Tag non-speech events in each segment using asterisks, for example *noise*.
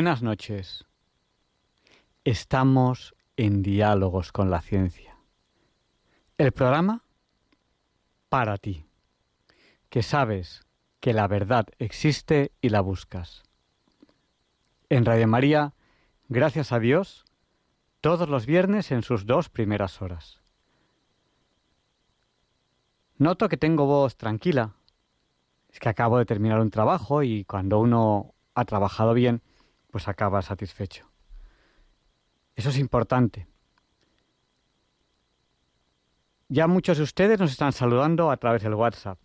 Buenas noches. Estamos en diálogos con la ciencia. El programa para ti, que sabes que la verdad existe y la buscas. En Radio María, gracias a Dios, todos los viernes en sus dos primeras horas. Noto que tengo voz tranquila. Es que acabo de terminar un trabajo y cuando uno ha trabajado bien, pues acaba satisfecho. Eso es importante. Ya muchos de ustedes nos están saludando a través del WhatsApp.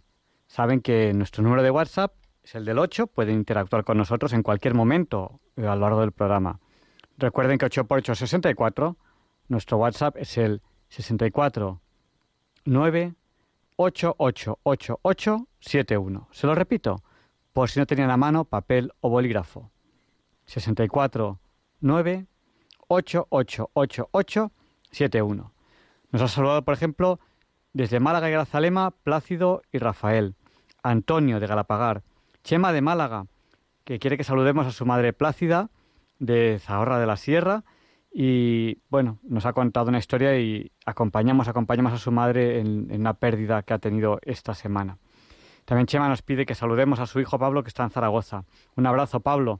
Saben que nuestro número de WhatsApp es el del 8, pueden interactuar con nosotros en cualquier momento a lo largo del programa. Recuerden que 8 por 8 es 64, nuestro WhatsApp es el 64 9 Se lo repito, por si no tenían a mano papel o bolígrafo. 64 9 71. Nos ha saludado, por ejemplo, desde Málaga y Grazalema, Plácido y Rafael. Antonio de Galapagar. Chema de Málaga, que quiere que saludemos a su madre Plácida de Zahorra de la Sierra. Y bueno, nos ha contado una historia y acompañamos, acompañamos a su madre en, en una pérdida que ha tenido esta semana. También Chema nos pide que saludemos a su hijo Pablo, que está en Zaragoza. Un abrazo, Pablo.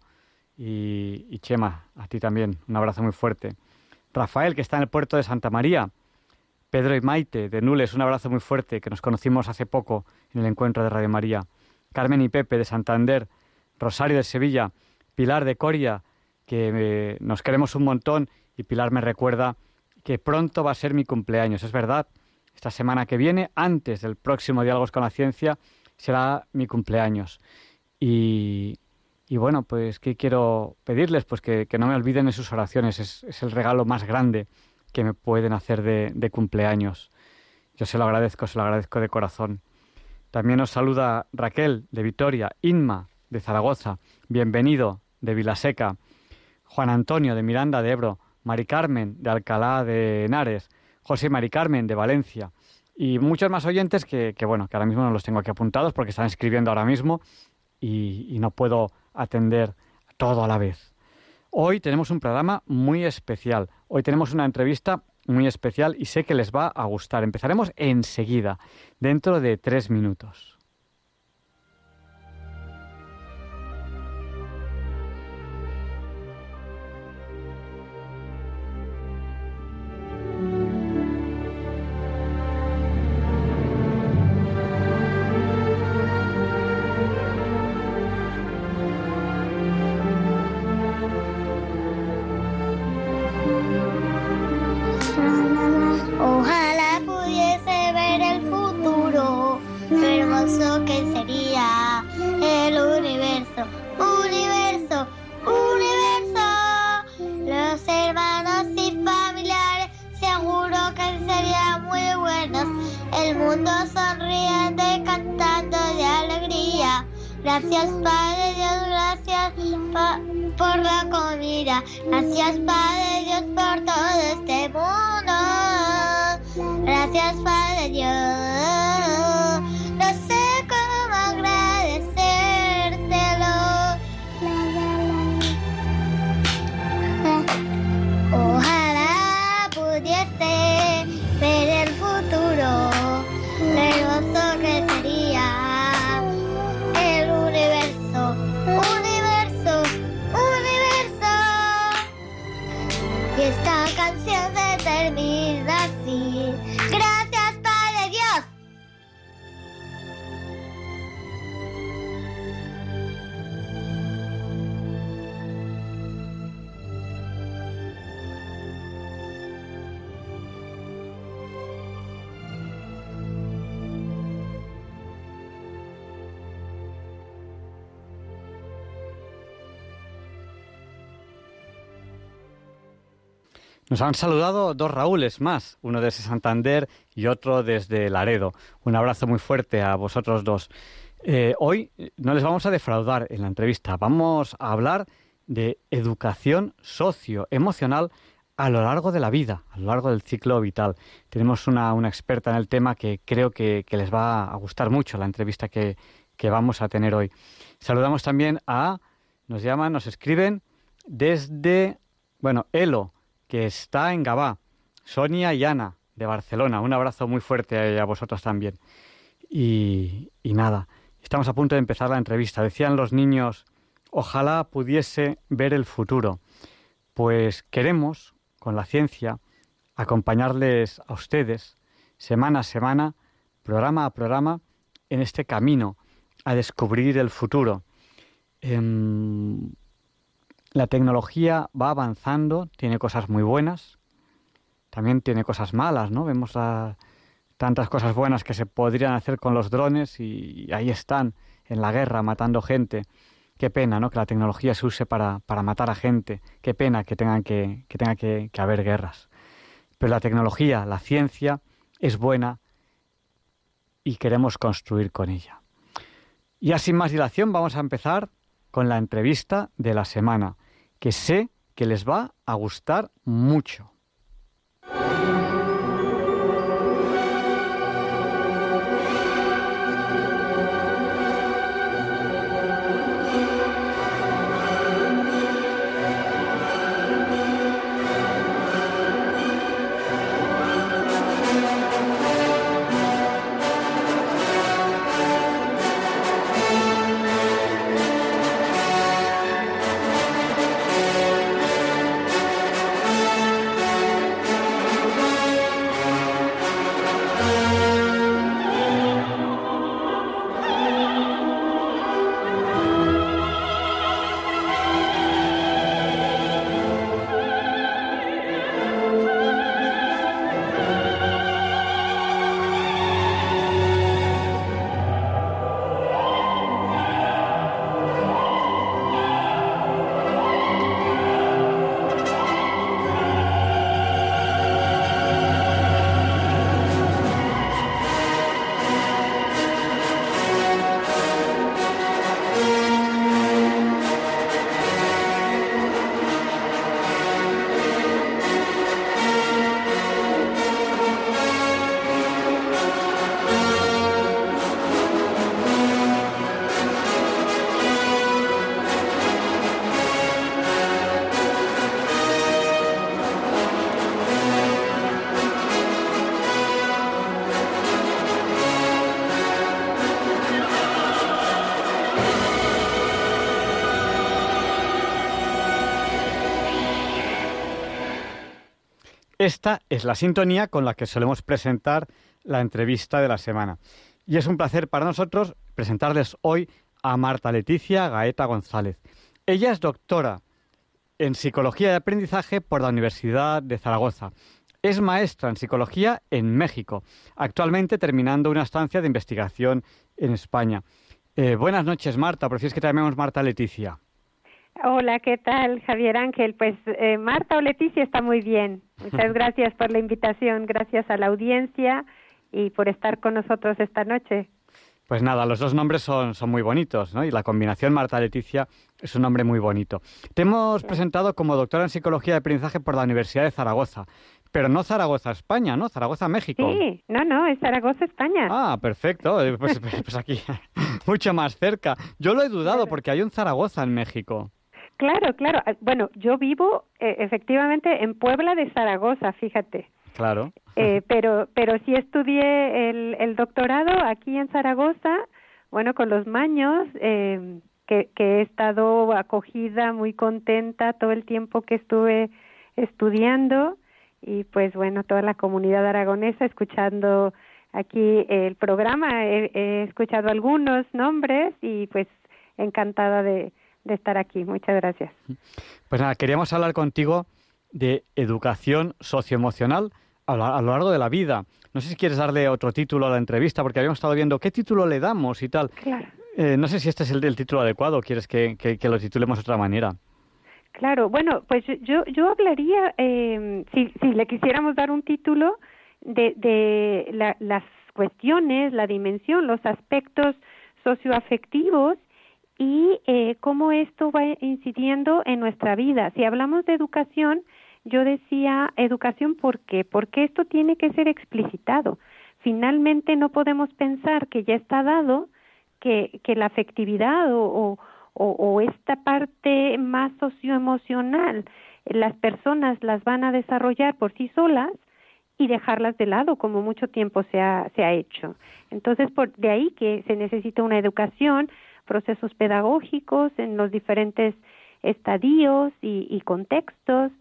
Y, Chema, a ti también, un abrazo muy fuerte. Rafael, que está en el puerto de Santa María. Pedro y Maite, de Nules, un abrazo muy fuerte, que nos conocimos hace poco en el encuentro de Radio María. Carmen y Pepe, de Santander. Rosario, de Sevilla. Pilar, de Coria, que eh, nos queremos un montón. Y Pilar me recuerda que pronto va a ser mi cumpleaños. Es verdad, esta semana que viene, antes del próximo Diálogos con la Ciencia, será mi cumpleaños. Y, y bueno, pues, ¿qué quiero pedirles? Pues que, no me olviden en sus oraciones. Es, el regalo más grande que me pueden hacer de, cumpleaños. Yo se lo agradezco, se lo agradezco de corazón. También os saluda Raquel de Vitoria, Inma de Zaragoza, bienvenido de Vilaseca, Juan Antonio de Miranda de Ebro, Mari Carmen de Alcalá de Henares, José Mari Carmen de Valencia y muchos más oyentes que, bueno, que ahora mismo no los tengo aquí apuntados porque están escribiendo ahora mismo y no puedo atender todo a la vez. Hoy tenemos un programa muy especial. Hoy tenemos una entrevista muy especial y sé que les va a gustar. Empezaremos enseguida, dentro de tres minutos. Nos han saludado dos Raúles más, uno desde Santander y otro desde Laredo. Un abrazo muy fuerte a vosotros dos. Eh, hoy no les vamos a defraudar en la entrevista, vamos a hablar de educación socioemocional a lo largo de la vida, a lo largo del ciclo vital. Tenemos una, experta en el tema que creo que, les va a gustar mucho la entrevista que, vamos a tener hoy. Saludamos también a, nos llaman, nos escriben desde, bueno, Elo, está en Gabá, Sonia y Ana, de Barcelona. Un abrazo muy fuerte a, vosotros también. Y, y nada, estamos a punto de empezar la entrevista. Decían los niños, ojalá pudiese ver el futuro. Pues queremos, con la ciencia, acompañarles a ustedes semana a semana, programa a programa, en este camino a descubrir el futuro. Em, la tecnología va avanzando, tiene cosas muy buenas, también tiene cosas malas, ¿no? Vemos tantas cosas buenas que se podrían hacer con los drones y ahí están, en la guerra, matando gente. Qué pena, ¿no? Que la tecnología se use para, matar a gente. Qué pena que tengan que, que tenga que, que haber guerras. Pero la tecnología, la ciencia, es buena y queremos construir con ella. Y así sin más dilación vamos a empezar con la entrevista de la semana que sé que les va a gustar mucho. Esta es la sintonía con la que solemos presentar la entrevista de la semana. Y es un placer para nosotros presentarles hoy a Marta Leticia Gaeta González. Ella es doctora en Psicología de Aprendizaje por la Universidad de Zaragoza. Es maestra en Psicología en México, actualmente terminando una estancia de investigación en España. Eh, buenas noches, Marta. ¿Prefieres que te llamemos Marta Leticia? Hola, ¿qué tal, Javier Ángel? Pues eh, Marta o Leticia está muy bien. Muchas *laughs* gracias por la invitación, gracias a la audiencia y por estar con nosotros esta noche. Pues nada, los dos nombres son, son muy bonitos, ¿no? Y la combinación Marta-Leticia es un nombre muy bonito. Te hemos presentado como doctora en Psicología de Aprendizaje por la Universidad de Zaragoza. Pero no Zaragoza, España, ¿no? Zaragoza, México. Sí, no, no, es Zaragoza, España. Ah, perfecto. Pues, *laughs* pues aquí, *laughs* mucho más cerca. Yo lo he dudado porque hay un Zaragoza en México. Claro, claro. Ah, bueno, yo vivo eh, efectivamente en Puebla de Zaragoza, fíjate. Claro. Eh, *laughs* pero, pero sí estudié el, el, doctorado aquí en Zaragoza, bueno, con los maños, eh, que, que he estado acogida, muy contenta todo el tiempo que estuve estudiando y pues bueno, toda la comunidad aragonesa escuchando aquí el programa, he escuchado algunos nombres y pues encantada de, de estar aquí. Muchas gracias. Pues nada, queríamos hablar contigo de educación socioemocional a lo, largo de la vida. No sé si quieres darle otro título a la entrevista, porque habíamos estado viendo qué título le damos y tal. Claro. Eh, no sé si este es el, título adecuado quieres que, que, lo titulemos de otra manera. Claro, bueno, pues yo yo hablaría, eh, si, si le quisiéramos dar un título, de, de la, las cuestiones, la dimensión, los aspectos socioafectivos y eh, cómo esto va incidiendo en nuestra vida. Si hablamos de educación, yo decía educación, ¿por qué? Porque esto tiene que ser explicitado. Finalmente no podemos pensar que ya está dado que, que la afectividad o, o, esta parte más socioemocional las personas las van a desarrollar por sí solas y dejarlas de lado como mucho tiempo se ha, se ha hecho. Entonces, por, de ahí que se necesita una educación, procesos pedagógicos en los diferentes estadios y, y contextos.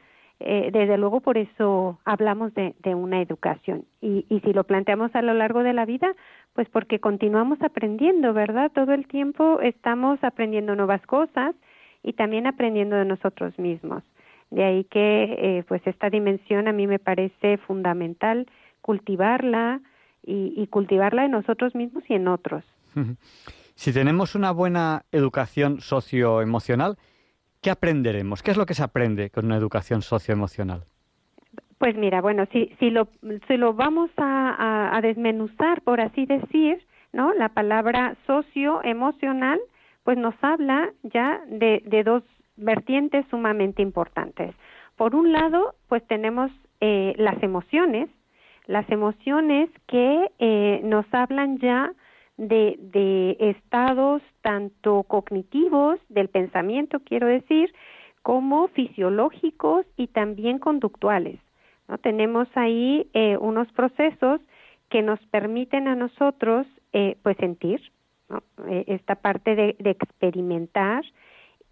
Eh, desde luego, por eso hablamos de, de una educación. Y, y si lo planteamos a lo largo de la vida, pues porque continuamos aprendiendo, ¿verdad? Todo el tiempo estamos aprendiendo nuevas cosas y también aprendiendo de nosotros mismos. De ahí que, eh, pues, esta dimensión a mí me parece fundamental cultivarla y, y cultivarla en nosotros mismos y en otros. *laughs* Si tenemos una buena educación socioemocional, ¿qué aprenderemos? ¿Qué es lo que se aprende con una educación socioemocional? Pues mira, bueno, si, si, lo, si lo vamos a, a, desmenuzar, por así decir, ¿no? La palabra socioemocional, pues nos habla ya de, de dos vertientes sumamente importantes. Por un lado, pues tenemos eh, las emociones, las emociones que eh, nos hablan ya de, de estados tanto cognitivos, del pensamiento, quiero decir, como fisiológicos y también conductuales. ¿no? Tenemos ahí eh, unos procesos que nos permiten a nosotros eh, pues sentir. Eh, esta parte de, experimentar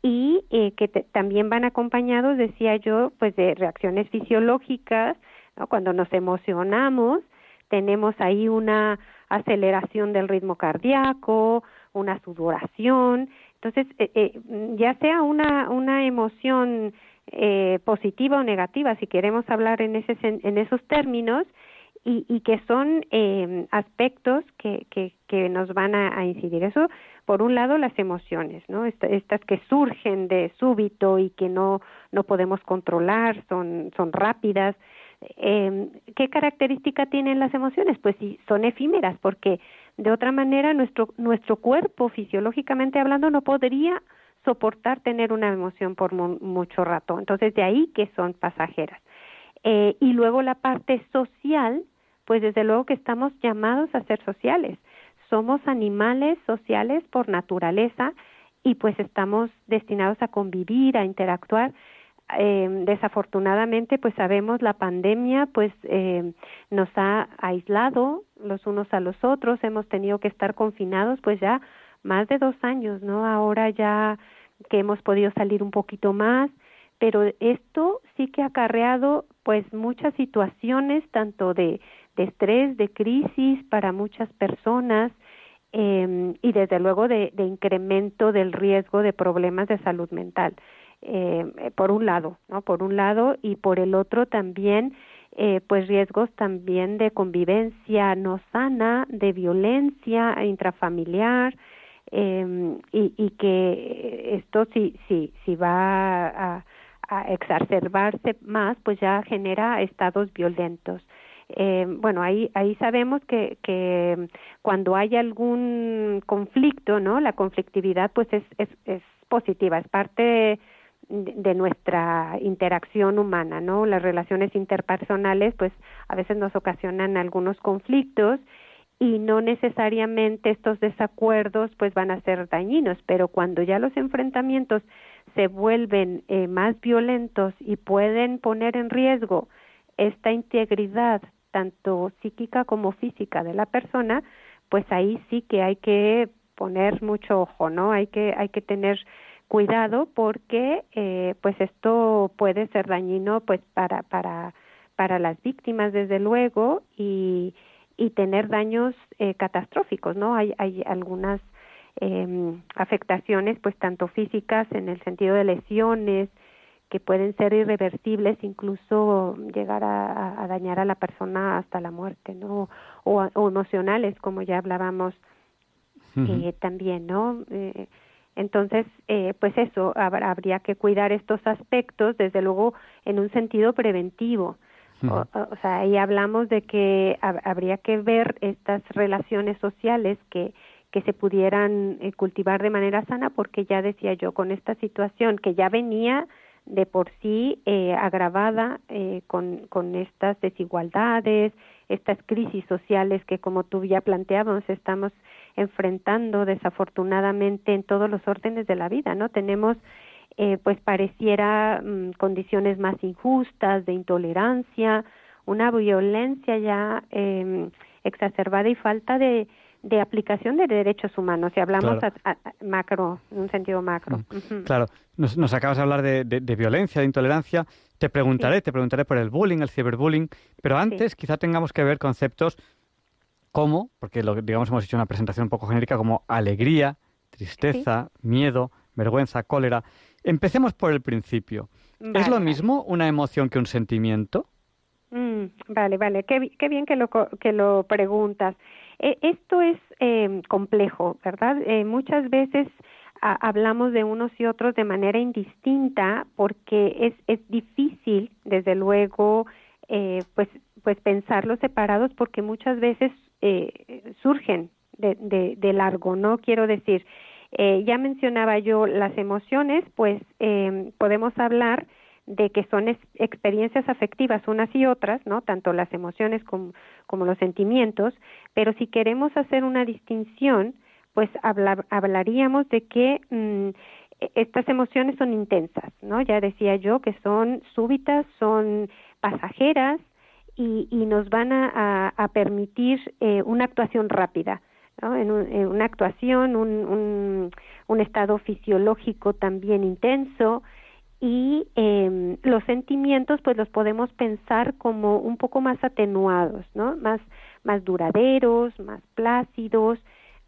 y eh, que también van acompañados, decía yo, pues de reacciones fisiológicas, ¿no? cuando nos emocionamos, tenemos ahí una aceleración del ritmo cardíaco, una sudoración, entonces eh, eh, ya sea una una emoción eh, positiva o negativa, si queremos hablar en, ese, en esos términos, y, y que son eh, aspectos que, que, que, nos van a, incidir. Eso, por un lado, las emociones, ¿no? estas que surgen de súbito y que no, no podemos controlar, son, son rápidas. Eh, ¿Qué característica tienen las emociones? Pues sí, son efímeras, porque de otra manera nuestro, nuestro cuerpo, fisiológicamente hablando, no podría soportar tener una emoción por mu mucho rato. Entonces, de ahí que son pasajeras. Eh, y luego la parte social, pues desde luego que estamos llamados a ser sociales. Somos animales sociales por naturaleza y pues estamos destinados a convivir, a interactuar. Eh, desafortunadamente, pues sabemos la pandemia, pues eh, nos ha aislado los unos a los otros. Hemos tenido que estar confinados, pues ya más de dos años, ¿no? Ahora ya que hemos podido salir un poquito más, pero esto sí que ha acarreado pues muchas situaciones tanto de, estrés, de crisis para muchas personas eh, y desde luego de, incremento del riesgo de problemas de salud mental. Eh, por un lado, ¿no? Por un lado y por el otro también eh, pues riesgos también de convivencia no sana, de violencia intrafamiliar, eh, y, que esto si, si, si va a, a exacerbarse más, pues ya genera estados violentos. Eh, bueno, ahí, ahí sabemos que, que cuando hay algún conflicto, ¿no? La conflictividad pues es, es, es positiva, es parte de, nuestra interacción humana, ¿no? Las relaciones interpersonales pues a veces nos ocasionan algunos conflictos y no necesariamente estos desacuerdos pues van a ser dañinos, pero cuando ya los enfrentamientos se vuelven eh, más violentos y pueden poner en riesgo esta integridad tanto psíquica como física de la persona, pues ahí sí que hay que poner mucho ojo, ¿no? Hay que hay que tener cuidado porque eh, pues esto puede ser dañino pues para para para las víctimas desde luego y y tener daños eh, catastróficos, ¿no? Hay hay algunas eh, afectaciones pues tanto físicas en el sentido de lesiones que pueden ser irreversibles incluso llegar a, a dañar a la persona hasta la muerte no o, o emocionales como ya hablábamos uh -huh. eh, también no eh, Entonces, eh, pues eso, habría que cuidar estos aspectos, desde luego, en un sentido preventivo. o, sea, ahí hablamos de que habría que ver estas relaciones sociales que, que se pudieran eh, cultivar de manera sana, porque ya decía yo, con esta situación que ya venía de por sí eh, agravada eh, con, con estas desigualdades, estas crisis sociales que, como tú ya planteabas, estamos enfrentando desafortunadamente en todos los órdenes de la vida, ¿no? Tenemos, eh, pues pareciera mm, condiciones más injustas, de intolerancia, una violencia ya eh, exacerbada y falta de, de aplicación de derechos humanos, si hablamos a, macro, en un sentido macro. Mm. Claro, nos, nos, acabas de hablar de, de, violencia, de intolerancia. Te preguntaré, te preguntaré por el bullying, el ciberbullying, pero antes quizá tengamos que ver conceptos como, porque lo, digamos hemos hecho una presentación un poco genérica, como alegría, tristeza, miedo, vergüenza, cólera. Empecemos por el principio. ¿Es lo mismo una emoción que un sentimiento? Mm, vale, vale. Qué, qué, bien que lo, que lo preguntas. E, esto es eh, complejo, ¿verdad? Eh, muchas veces hablamos de unos y otros de manera indistinta porque es, es difícil, desde luego, eh, pues, pues pensarlos separados porque muchas veces eh, surgen de, de, largo, ¿no? Quiero decir, eh, ya mencionaba yo las emociones, pues eh, podemos hablar de que son experiencias afectivas unas y otras, ¿no? Tanto las emociones como, como los sentimientos, pero si queremos hacer una distinción, pues hablaríamos de que mm, e, estas emociones son intensas, ¿no? Ya decía yo que son súbitas, son pasajeras y, y nos van a, permitir eh, una actuación rápida, ¿no? En, en una actuación, un, un, un estado fisiológico también intenso, y eh, los sentimientos pues los podemos pensar como un poco más atenuados, ¿no? Más más duraderos, más plácidos,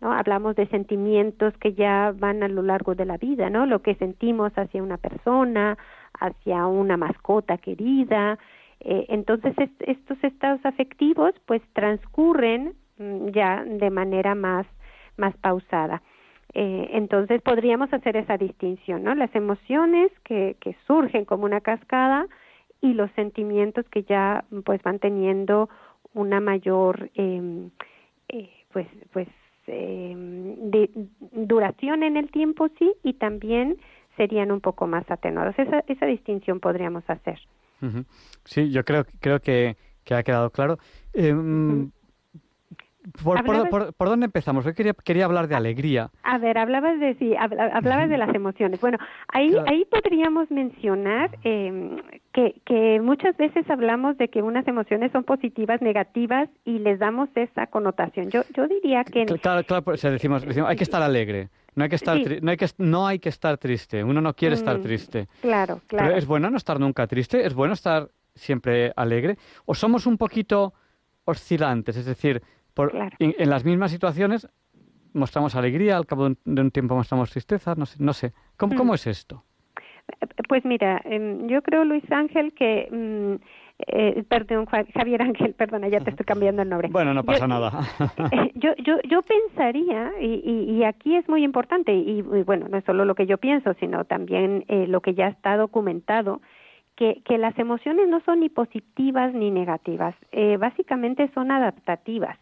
¿no? Hablamos de sentimientos que ya van a lo largo de la vida, ¿no? Lo que sentimos hacia una persona, hacia una mascota querida. Eh, entonces estos estados afectivos pues transcurren mm, ya de manera más más pausada. Eh, entonces podríamos hacer esa distinción, ¿no? Las emociones que, que surgen como una cascada y los sentimientos que ya pues van teniendo una mayor eh, eh, pues pues eh, de duración en el tiempo sí y también serían un poco más atenuados esa esa distinción podríamos hacer sí yo creo creo que, que ha quedado claro. Eh, por, dónde empezamos? Yo quería, quería hablar de alegría. A ver, hablabas de sí, hablabas de las emociones. Bueno, ahí ahí podríamos mencionar eh, que, que muchas veces hablamos de que unas emociones son positivas, negativas y les damos esa connotación. Yo yo diría que claro, claro, decimos, decimos, hay que estar alegre. No hay que estar no hay que no hay que estar triste. Uno no quiere estar mm, triste. Claro, claro. Pero es bueno no estar nunca triste. Es bueno estar siempre alegre. O somos un poquito oscilantes, es decir, en, las mismas situaciones mostramos alegría, al cabo de un, tiempo mostramos tristeza, no sé. No sé. ¿Cómo, ¿Cómo, mm. es esto? Pues mira, em, yo creo, Luis Ángel, que... Mm, eh, perdón, Javier Ángel, *laughs* perdona, ya te estoy cambiando el nombre. Bueno, no pasa nada. *laughs* Eh, yo, yo, yo pensaría, y, y, aquí es muy importante, y, bueno, no es solo lo que yo pienso, sino también eh, lo que ya está documentado, que, que las emociones no son ni positivas ni negativas, eh, básicamente son adaptativas.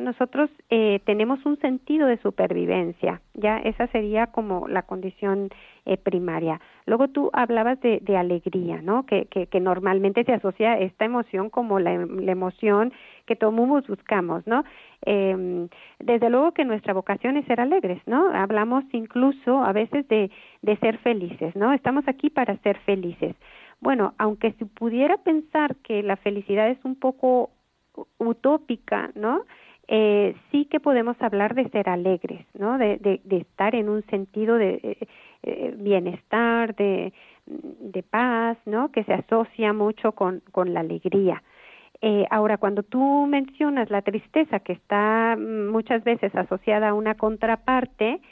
Nosotros eh, tenemos un sentido de supervivencia, ya esa sería como la condición eh, primaria. Luego tú hablabas de, de alegría, ¿no? Que, que, que, normalmente se asocia esta emoción como la, la emoción que todos buscamos, ¿no? Eh, desde luego que nuestra vocación es ser alegres, ¿no? Hablamos incluso a veces de, de ser felices, ¿no? Estamos aquí para ser felices. Bueno, aunque se pudiera pensar que la felicidad es un poco utópica, ¿no? Eh, sí que podemos hablar de ser alegres, ¿no? De, de, de estar en un sentido de eh, eh, bienestar, de, paz, ¿no? Que se asocia mucho con, la alegría. Eh, ahora, cuando tú mencionas la tristeza, que está mm, muchas veces asociada a una contraparte,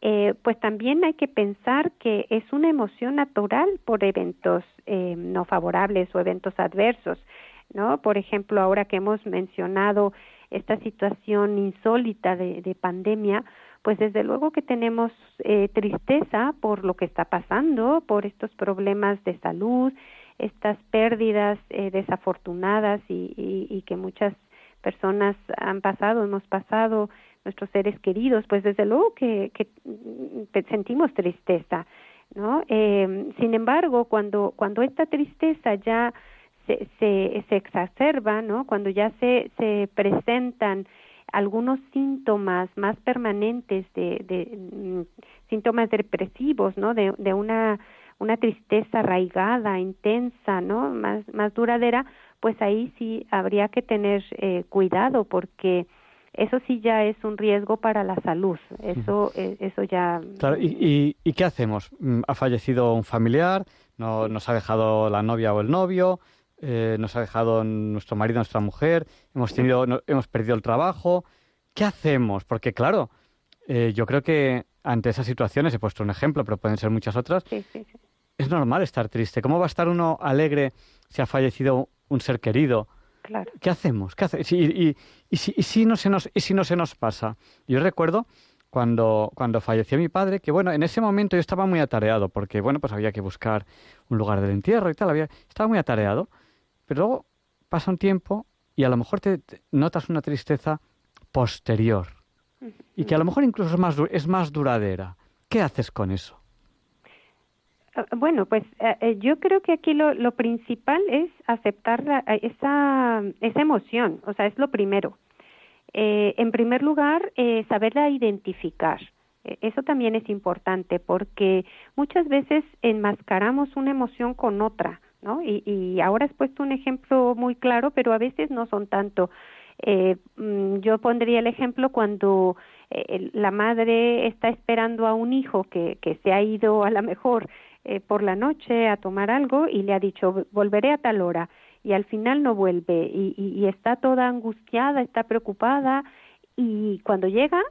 eh, pues también hay que pensar que es una emoción natural por eventos no favorables o eventos adversos, ¿no? Por ejemplo, ahora que hemos mencionado esta situación insólita de, de pandemia, pues desde luego que tenemos eh, tristeza por lo que está pasando, por estos problemas de salud, estas pérdidas eh, desafortunadas y, y, que muchas personas han pasado, hemos pasado, nuestros seres queridos, pues desde luego que, que mm, sentimos tristeza, ¿no? Eh, sin embargo, cuando, cuando esta tristeza ya se, se, se exacerba, ¿no? Cuando ya se, se presentan algunos síntomas más permanentes de, de mm, síntomas depresivos, ¿no? De, de una una tristeza arraigada, intensa, ¿no? Más más duradera, pues ahí sí habría que tener eh, cuidado porque eso sí ya es un riesgo para la salud. Eso, eh, eso ya. Claro, ¿y, y, qué hacemos? Mm, ¿Ha fallecido un familiar? No, ¿Nos ha dejado la novia o el novio? Eh, ¿Nos ha dejado nuestro marido, nuestra mujer? ¿Hemos, tenido, hemos perdido el trabajo? ¿Qué hacemos? Porque, claro, eh, yo creo que ante esas situaciones, he puesto un ejemplo, pero pueden ser muchas otras, es normal estar triste. ¿Cómo va a estar uno alegre si ha fallecido un ser querido? Claro. ¿Qué hacemos? ¿Qué hace? y, y, si, y, si no se nos, ¿Y si no se nos pasa? Yo recuerdo cuando, cuando falleció mi padre, que bueno, en ese momento yo estaba muy atareado, porque bueno, pues había que buscar un lugar del entierro y tal, había, estaba muy atareado, pero luego pasa un tiempo y a lo mejor te notas una tristeza posterior y que a lo mejor incluso es más, es más duradera. ¿Qué haces con eso? Ah, bueno, pues eh, eh, yo creo que aquí lo, lo principal es aceptar eh, esa, esa emoción, o sea, es lo primero. en primer lugar, saberla identificar. Eso también es importante porque muchas veces enmascaramos una emoción con otra, ¿no? Y, y ahora has puesto un ejemplo muy claro, pero a veces no son tanto. Eh, mm, yo pondría el ejemplo cuando eh, la madre está esperando a un hijo que, que se ha ido a lo mejor eh, por la noche a tomar algo y le ha dicho volveré a tal hora y al final no vuelve y, y, está toda angustiada, está preocupada y cuando llega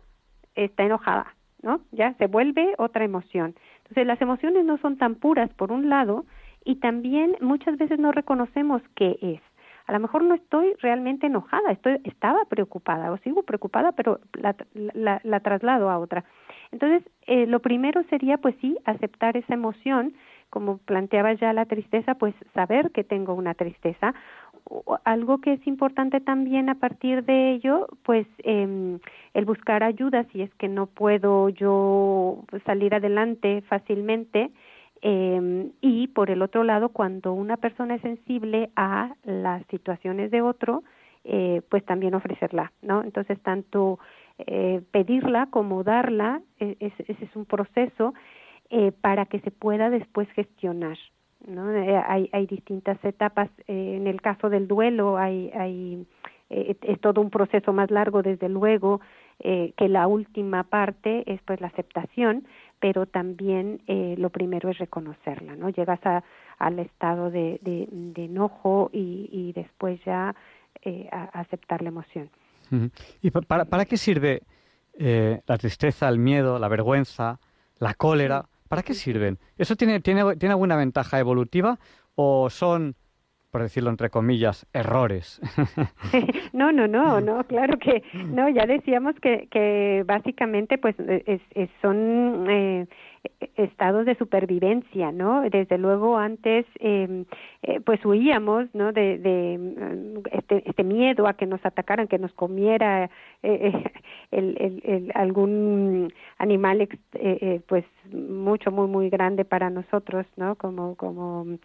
está enojada, ¿no? Ya se vuelve otra emoción. Entonces las emociones no son tan puras por un lado y también muchas veces no reconocemos qué es a lo mejor no estoy realmente enojada, estoy, estaba preocupada o sigo preocupada, pero la, la, la traslado a otra. Entonces, eh, lo primero sería, pues sí, aceptar esa emoción, como planteaba ya la tristeza, pues saber que tengo una tristeza. Algo que es importante también a partir de ello, pues eh, el buscar ayuda si es que no puedo yo salir adelante fácilmente, eh, y por el otro lado, cuando una persona es sensible a las situaciones de otro, eh, pues también ofrecerla, ¿no? Entonces, tanto eh, pedirla como darla, e, ese es un proceso eh, para que se pueda después gestionar, ¿no? Eh, hay, hay distintas etapas. Eh, en el caso del duelo, hay, hay es todo un proceso más largo, desde luego, que la última parte es pues la aceptación, pero también eh, lo primero es reconocerla, ¿no? Llegas a, al estado de, de, enojo y, y, después ya eh, a, aceptar la emoción. ¿Y para, para qué sirve eh, la tristeza, el miedo, la vergüenza, la cólera? ¿Para qué sirven? ¿Eso tiene, tiene, tiene alguna ventaja evolutiva o son por decirlo entre comillas, errores. *laughs* no, no, no, no, claro que no, ya decíamos que, que básicamente pues es, son eh, estados de supervivencia, ¿no? Desde luego antes em, eh, pues huíamos, ¿no? De, de mm, este, este, miedo a que nos atacaran, que nos comiera eh, eh el, el, el, algún animal pues mucho, muy, muy grande para nosotros, ¿no? Como, como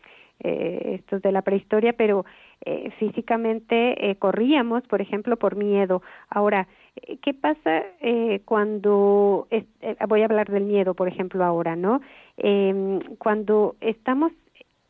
eh, estos de la prehistoria, pero eh, físicamente eh, corríamos, por ejemplo, por miedo. Ahora, eh, ¿qué pasa eh, cuando, eh, voy a hablar del miedo, por ejemplo, ahora, ¿no? Eh, cuando estamos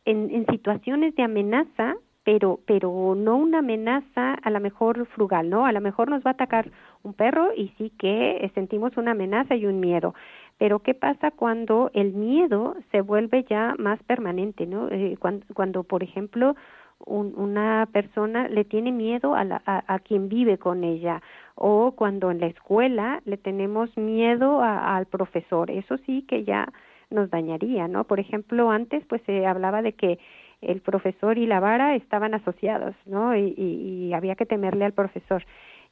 en, en situaciones de amenaza, pero pero no una amenaza a lo mejor frugal, ¿no? A lo mejor nos va a atacar un perro y sí que sentimos una amenaza y un miedo. Pero ¿qué pasa cuando el miedo se vuelve ya más permanente, ¿no? Eh, cuando, por ejemplo, un, una persona le tiene miedo a, la, a, quien vive con ella o cuando en la escuela le tenemos miedo a, al profesor, eso sí que ya nos dañaría, ¿no? Por ejemplo, antes pues se hablaba de que el profesor y la vara estaban asociados, ¿no? Y, y había que temerle al profesor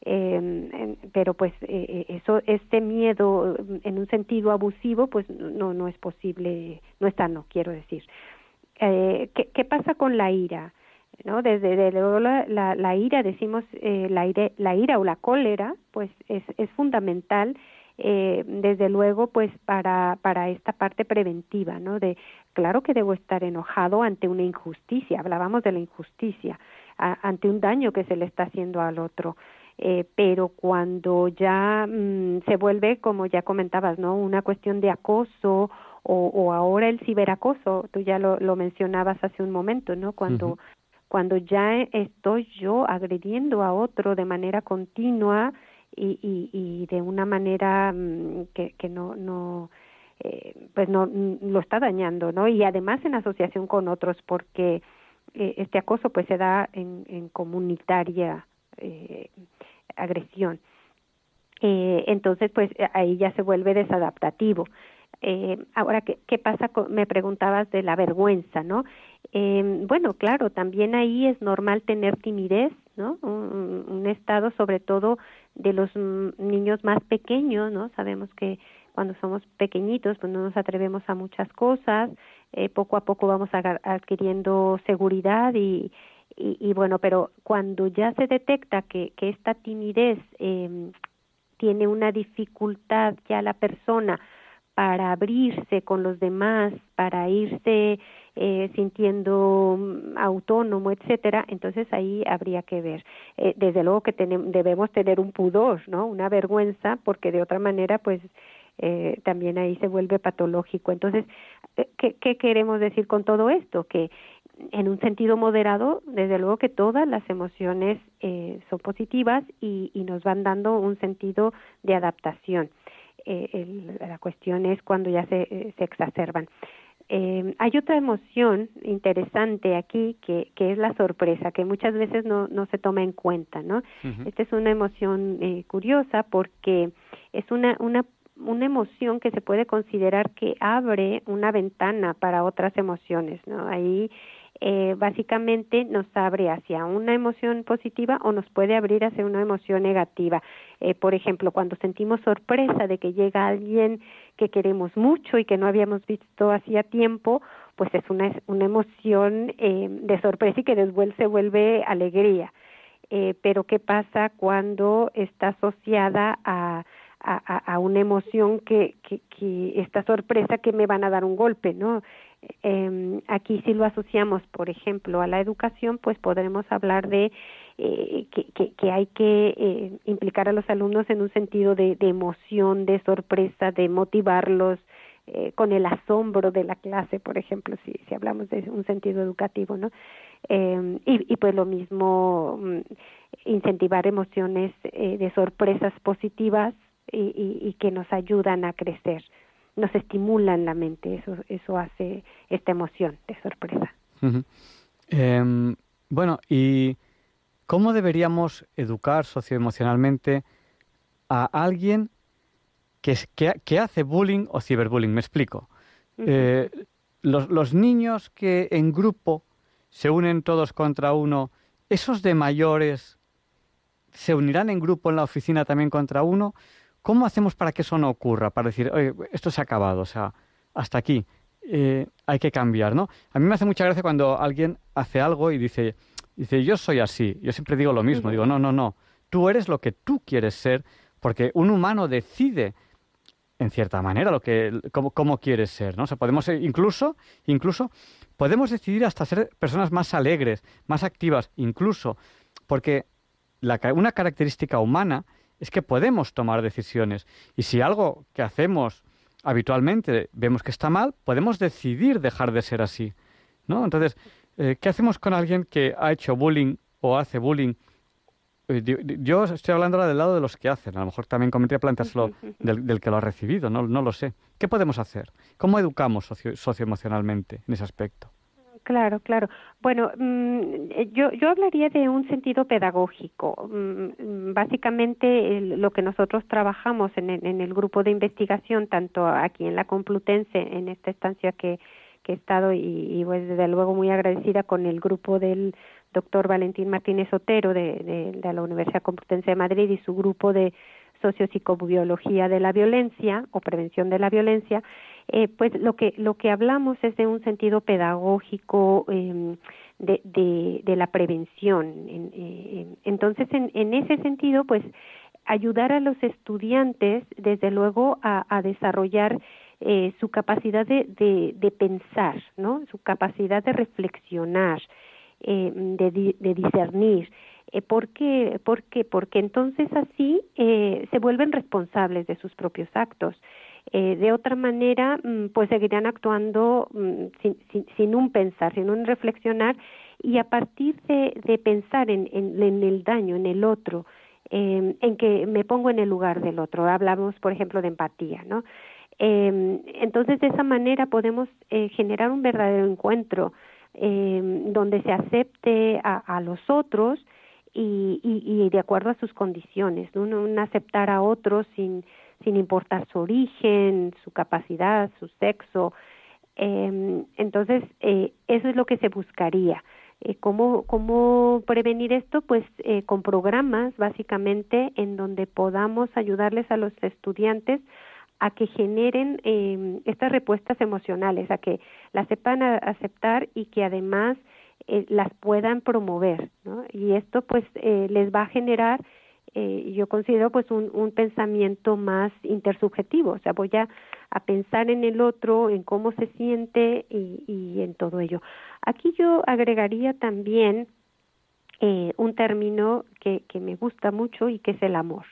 eh, pero pues eh, eso este miedo en un sentido abusivo pues no no es posible no está no quiero decir. Eh, ¿qué, ¿qué, pasa con la ira no desde, luego la, la, la, ira decimos eh, la, ira, la ira o la cólera pues es, es fundamental eh, desde luego pues para para esta parte preventiva no de claro que debo estar enojado ante una injusticia hablábamos de la injusticia ante un daño que se le está haciendo al otro eh, pero cuando ya mm, se vuelve como ya comentabas no una cuestión de acoso o, o ahora el ciberacoso tú ya lo, lo mencionabas hace un momento no cuando cuando ya estoy yo agrediendo a otro de manera continua y, y, y de una manera mm, que, que no, no eh, pues no mm, lo está dañando, ¿no? Y además en asociación con otros, porque eh, este acoso pues se da en, en comunitaria eh, agresión. Eh, entonces, pues ahí ya se vuelve desadaptativo. Eh, ahora, ¿qué, ¿qué pasa? Con, me preguntabas de la vergüenza, ¿no? Eh, bueno, claro, también ahí es normal tener timidez, ¿no? Un, estado, sobre todo, de los niños más pequeños, ¿no? Sabemos que cuando somos pequeñitos, pues no nos atrevemos a muchas cosas, eh, poco a poco vamos adquiriendo seguridad y, y, y, bueno, pero cuando ya se detecta que, que esta timidez eh, tiene una dificultad ya la persona para abrirse con los demás, para irse eh, sintiendo mm, autónomo, etcétera, entonces ahí habría que ver. Eh, desde luego que tenemos, debemos tener un pudor, ¿no? Una vergüenza, porque de otra manera, pues eh, también ahí se vuelve patológico. Entonces, eh, ¿qué, ¿qué queremos decir con todo esto? Que en un sentido moderado, desde luego que todas las emociones eh, son positivas y, y nos van dando un sentido de adaptación eh, el, la cuestión es cuando ya se, eh, se exacerban. Eh, hay otra emoción interesante aquí que, que es la sorpresa, que muchas veces no, no se toma en cuenta, ¿no? Uh -huh. Esta es una emoción eh, curiosa porque es una, una, una emoción que se puede considerar que abre una ventana para otras emociones, ¿no? Ahí eh, básicamente nos abre hacia una emoción positiva o nos puede abrir hacia una emoción negativa. Eh, por ejemplo, cuando sentimos sorpresa de que llega alguien que queremos mucho y que no habíamos visto hacía tiempo, pues es una, una emoción eh, de sorpresa y que después se vuelve alegría. Eh, pero ¿qué pasa cuando está asociada a, a, una emoción que, que, que esta sorpresa que me van a dar un golpe, ¿no? Eh, aquí si lo asociamos, por ejemplo, a la educación, pues podremos hablar de eh, que, hay que eh, implicar a los alumnos en un sentido de, de emoción, de sorpresa, de motivarlos eh, con el asombro de la clase, por ejemplo, si, si hablamos de un sentido educativo, ¿no? Eh, y, pues lo mismo, mm, incentivar emociones eh, de sorpresas positivas y, y que nos ayudan a crecer nos estimulan la mente, eso, eso hace esta emoción de sorpresa. Uh -huh. eh, bueno, ¿y cómo deberíamos educar socioemocionalmente a alguien que, que, que hace bullying o ciberbullying? Me explico. Uh -huh. eh, los, los niños que en grupo se unen todos contra uno, ¿esos de mayores se unirán en grupo en la oficina también contra uno? ¿Cómo hacemos para que eso no ocurra? Para decir, oye, esto se ha acabado, o sea, hasta aquí, eh, hay que cambiar, ¿no? A mí me hace mucha gracia cuando alguien hace algo y dice, dice, yo soy así. Yo siempre digo lo mismo, digo, no, no, no, tú eres lo que tú quieres ser, porque un humano decide en cierta manera lo que cómo, cómo quieres ser, ¿no? O sea, podemos incluso incluso podemos decidir hasta ser personas más alegres, más activas, incluso porque una característica humana es que podemos tomar decisiones. Y si algo que hacemos habitualmente vemos que está mal, podemos decidir dejar de ser así. ¿no? Entonces, eh, ¿qué hacemos con alguien que ha hecho bullying o hace bullying? Eh, yo estoy hablando ahora del lado de los que hacen. A lo mejor también convendría planteárselo *laughs* del, del, que lo ha recibido. No, no lo sé. ¿Qué podemos hacer? ¿Cómo educamos socio, socioemocionalmente en ese aspecto? Claro, claro. Bueno, mmm, yo, yo hablaría de un sentido pedagógico. Mmm, básicamente el, lo que nosotros trabajamos en en el grupo de investigación, tanto aquí en la Complutense, en esta estancia que, que he estado y, y pues desde luego muy agradecida con el grupo del doctor Valentín Martínez Otero de, de, la Universidad Complutense de Madrid y su grupo de sociopsicobiología de la violencia o prevención de la violencia, eh, pues lo que lo que hablamos es de un sentido pedagógico eh, de, de, de, la prevención. Eh, entonces, en, en, ese sentido, pues ayudar a los estudiantes, desde luego, a, desarrollar eh, su capacidad de, de, pensar, ¿no? Su capacidad de reflexionar, eh, de, de, discernir. Eh, ¿Por qué? ¿Por? Porque entonces así eh, se vuelven responsables de sus propios actos. Eh, de otra manera, mm, pues seguirían actuando mm, sin, sin, sin, un pensar, sin un reflexionar y a partir de, de pensar en, en, el daño, en el otro, eh, en que me pongo en el lugar del otro. Hablamos, por ejemplo, de empatía, ¿no? Eh, entonces, de esa manera podemos eh, generar un verdadero encuentro eh, donde se acepte a, a los otros y, y, y, de acuerdo a sus condiciones, ¿no? Un aceptar a otros sin, sin importar su origen, su capacidad, su sexo. Eh, entonces, eh, eso es lo que se buscaría. Eh, ¿cómo, ¿Cómo prevenir esto? Pues eh, con programas, básicamente, en donde podamos ayudarles a los estudiantes a que generen eh, estas respuestas emocionales, a que las sepan aceptar y que además eh, las puedan promover, ¿no? Y esto pues les va a generar eh, yo considero pues un, un pensamiento más intersubjetivo, o sea, voy a, a pensar en el otro, en cómo se siente y, y en todo ello. Aquí yo agregaría también eh, un término que, que me gusta mucho y que es el amor.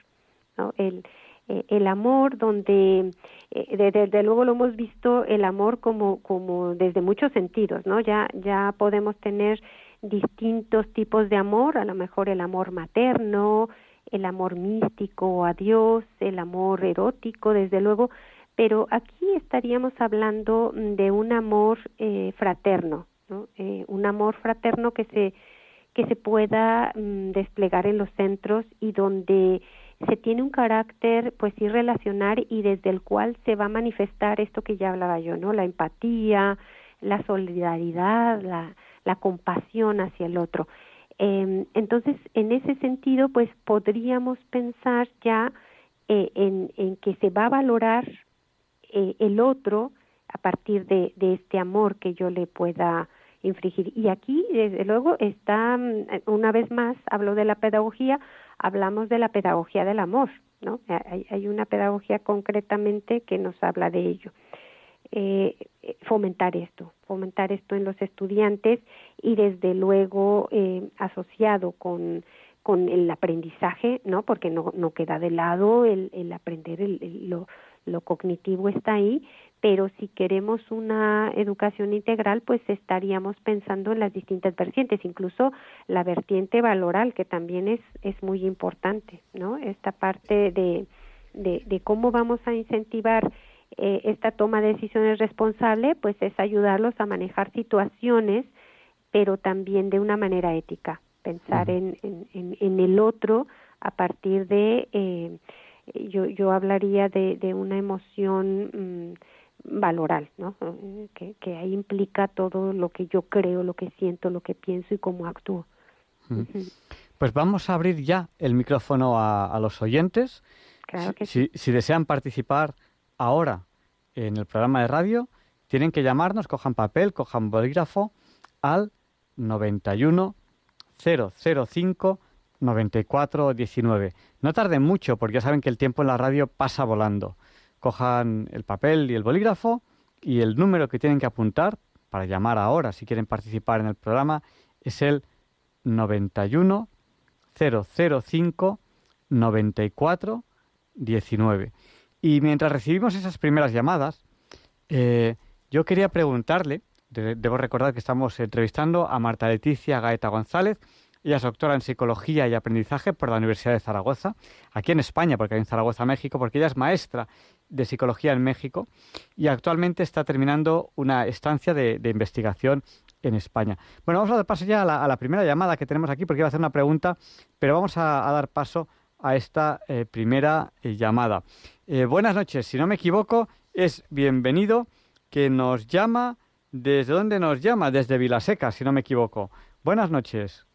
El, eh, el amor donde eh, desde, desde luego lo hemos visto el amor como como desde muchos sentidos no ya ya podemos tener distintos tipos de amor a lo mejor el amor materno el amor místico a Dios, el amor erótico, desde luego, pero aquí estaríamos hablando de un amor eh, fraterno, ¿no? Eh, un amor fraterno que se que se pueda mm, desplegar en los centros y donde se tiene un carácter pues sí y desde el cual se va a manifestar esto que ya hablaba yo, ¿no? La empatía, la solidaridad, la, la compasión hacia el otro. Eh, entonces, en ese sentido, pues podríamos pensar ya eh, en, en, que se va a valorar eh, el otro a partir de, este amor que yo le pueda infringir. Y aquí, desde luego, está, mm, una vez más, hablo de la pedagogía, hablamos de la pedagogía del amor, ¿no? Hay, hay una pedagogía concretamente que nos habla de ello. Eh, fomentar esto, fomentar esto en los estudiantes y desde luego eh, asociado con con el aprendizaje, ¿no? Porque no, no queda de lado el, el aprender, el, el, lo, lo cognitivo está ahí, pero si queremos una educación integral, pues estaríamos pensando en las distintas vertientes, incluso la vertiente valoral, que también es, es muy importante, ¿no? Esta parte de, de, de cómo vamos a incentivar eh, esta toma de decisiones responsable, pues es ayudarlos a manejar situaciones, pero también de una manera ética, pensar en, en, en, el otro a partir de, eh, yo, yo hablaría de, de una emoción mmm, valoral, ¿no? Que, que ahí implica todo lo que yo creo, lo que siento, lo que pienso y cómo actúo. Pues vamos a abrir ya el micrófono a, a los oyentes. Claro que si, sí. si desean participar ahora en el programa de radio, tienen que llamarnos, cojan papel, cojan bolígrafo al 91 005 94 19. No tarden mucho porque ya saben que el tiempo en la radio pasa volando. Cojan el papel y el bolígrafo y el número que tienen que apuntar para llamar ahora si quieren participar en el programa es el 91 005 94 19. Y mientras recibimos esas primeras llamadas, eh, yo quería preguntarle, de, debo recordar que estamos entrevistando a Marta Leticia Gaeta González, ella es doctora en psicología y aprendizaje por la Universidad de Zaragoza, aquí en España, porque hay en Zaragoza, México, porque ella es maestra de psicología en México y actualmente está terminando una estancia de, investigación en España. Bueno, vamos a dar paso ya a la, a la, primera llamada que tenemos aquí, porque iba a hacer una pregunta, pero vamos a dar paso a esta eh, primera eh, llamada. Eh, buenas noches, si no me equivoco, es bienvenido que nos llama. ¿Desde dónde nos llama? Desde Vilaseca, si no me equivoco. Buenas noches.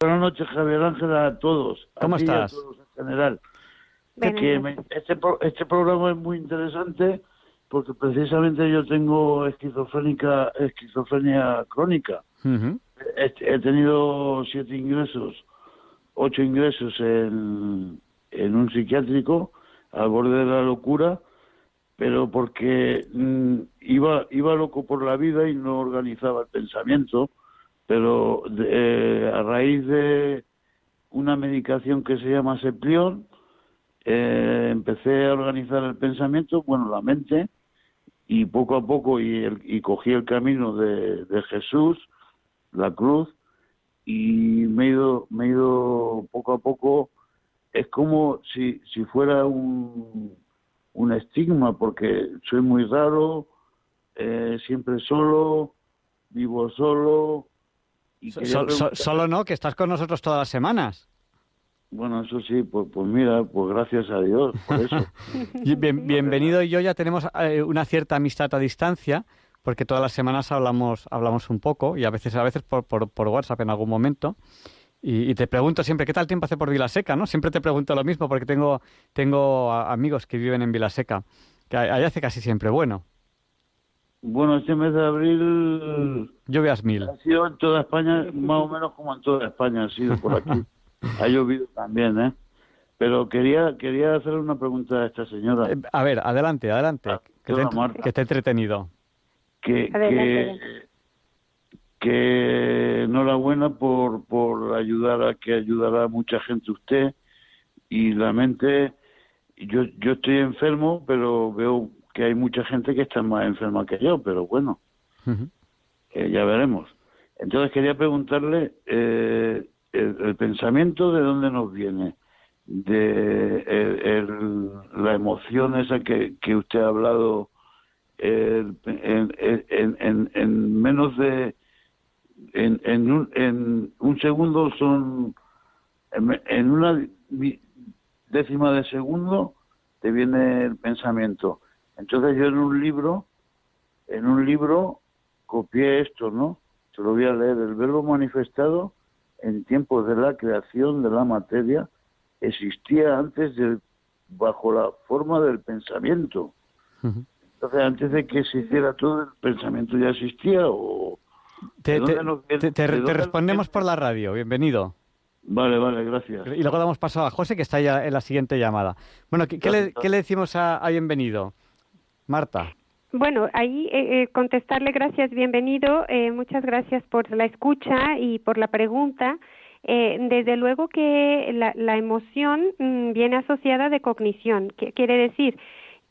Buenas noches, Javier Ángel, a todos. ¿Cómo estás? A todos en general. que este, este programa es muy interesante porque precisamente yo tengo esquizofrénica, esquizofrenia crónica. he, tenido siete ingresos, ocho ingresos en, en un psiquiátrico al borde de la locura, pero porque mm, iba, iba loco por la vida y no organizaba el pensamiento, pero eh, a raíz de una medicación que se llama Seplión, eh, empecé a organizar el pensamiento, bueno, la mente, y poco a poco y, y cogí el camino de, de, Jesús, la cruz, y me he ido, me he ido poco a poco, es como si, si fuera un, un estigma, porque soy muy raro, eh, siempre solo, vivo solo. Y solo no, que estás con nosotros todas las semanas. Bueno, eso sí, pues, pues mira, pues gracias a Dios por eso. *laughs* bienvenido y yo ya tenemos eh, una cierta amistad a distancia, porque todas las semanas hablamos, hablamos un poco y a veces, a veces por, por, por WhatsApp en algún momento. Y, te pregunto siempre, ¿qué tal tiempo hace por Vilaseca? ¿no? Siempre te pregunto lo mismo porque tengo, tengo amigos que viven en Vilaseca, que ahí hace casi siempre bueno. Bueno, este mes de abril... Lluvias mil. Ha sido en toda España, más o menos como en toda España ha sido por aquí. *laughs* ha llovido también, ¿eh? Pero quería quería hacerle una pregunta a esta señora. Eh, a ver, adelante, adelante. Ah, que, te, que, esté entretenido. Que, que, que enhorabuena por, por ayudar a que ayudará a mucha gente usted y la mente. Yo yo estoy enfermo pero veo que hay mucha gente que está más enferma que yo pero bueno ya veremos. Entonces quería preguntarle eh, el, pensamiento de dónde nos viene de la emoción esa que, que usted ha hablado en, en, en menos de en, en, un, en un segundo son, en, una décima de segundo te viene el pensamiento. Entonces yo en un libro, en un libro copié esto, ¿no? Se lo voy a leer. El verbo manifestado en tiempos de la creación de la materia existía antes de, bajo la forma del pensamiento. Entonces, antes de que se hiciera todo, el pensamiento ya existía o, te, respondemos por la radio. Bienvenido. Vale, vale, gracias. Y luego damos paso a José, que está ya en la siguiente llamada. Bueno, ¿qué, le, decimos a, bienvenido? Marta. Bueno, ahí eh, eh, contestarle gracias, bienvenido. Eh, muchas gracias por la escucha y por la pregunta. desde luego que la, emoción mm, viene asociada de cognición. que quiere decir?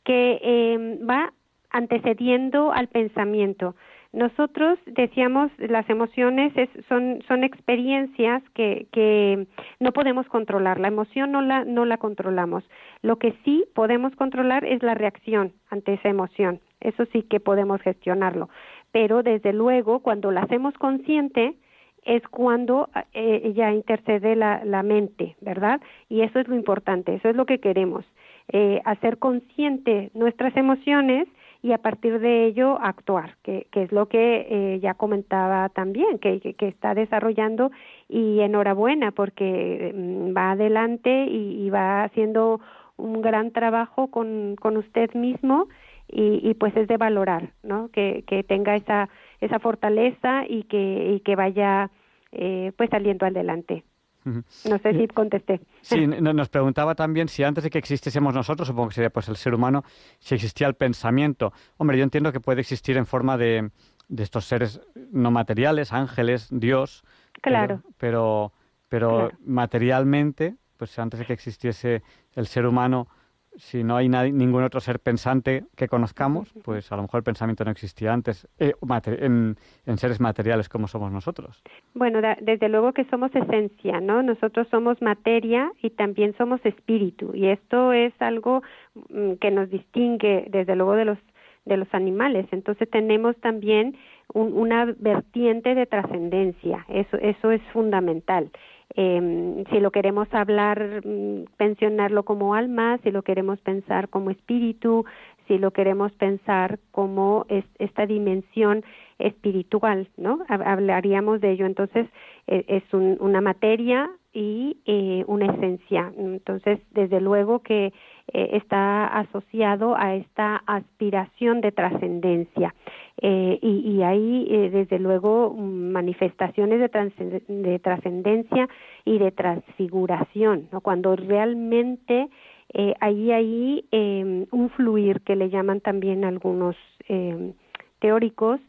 Que va antecediendo al pensamiento. Nosotros decíamos las emociones son, son experiencias que, que no podemos controlar. La emoción no la, no la controlamos. Lo que sí podemos controlar es la reacción ante esa emoción. Eso sí que podemos gestionarlo. Pero desde luego, cuando la hacemos consciente, es cuando eh, ya intercede la, la, mente, ¿verdad? Y eso es lo importante, eso es lo que queremos, eh, hacer consciente nuestras emociones y a partir de ello actuar, que, es lo que eh, ya comentaba también, que, está desarrollando y enhorabuena porque mm, va adelante y, va haciendo un gran trabajo con, con usted mismo y, y, pues es de valorar, ¿no? Que, que tenga esa, esa fortaleza y que, y que vaya eh, pues saliendo adelante. No sé si contesté. Sí, nos preguntaba también si antes de que existiésemos nosotros, supongo que sería pues el ser humano, si existía el pensamiento. Hombre, yo entiendo que puede existir en forma de, de estos seres no materiales, ángeles, Dios. Claro. Pero, pero, materialmente, pues antes de que existiese el ser humano, si no hay ningún otro ser pensante que conozcamos, pues a lo mejor el pensamiento no existía antes eh, en, seres materiales como somos nosotros. Bueno, desde luego que somos esencia, ¿no? Nosotros somos materia y también somos espíritu y esto es algo mm, que nos distingue desde luego de los de los animales. Entonces tenemos también una vertiente de trascendencia. Eso eso es fundamental eh, si lo queremos hablar, mm, pensionarlo como alma, si lo queremos pensar como espíritu, si lo queremos pensar como esta dimensión espiritual, ¿no? Hablaríamos de ello. Entonces, eh, es una materia y eh, una esencia. Entonces, desde luego que eh, está asociado a esta aspiración de trascendencia. Y, y, hay, desde luego, manifestaciones de trascendencia y de transfiguración. Cuando realmente eh, ahí hay eh, un fluir que le llaman también algunos eh, teóricos,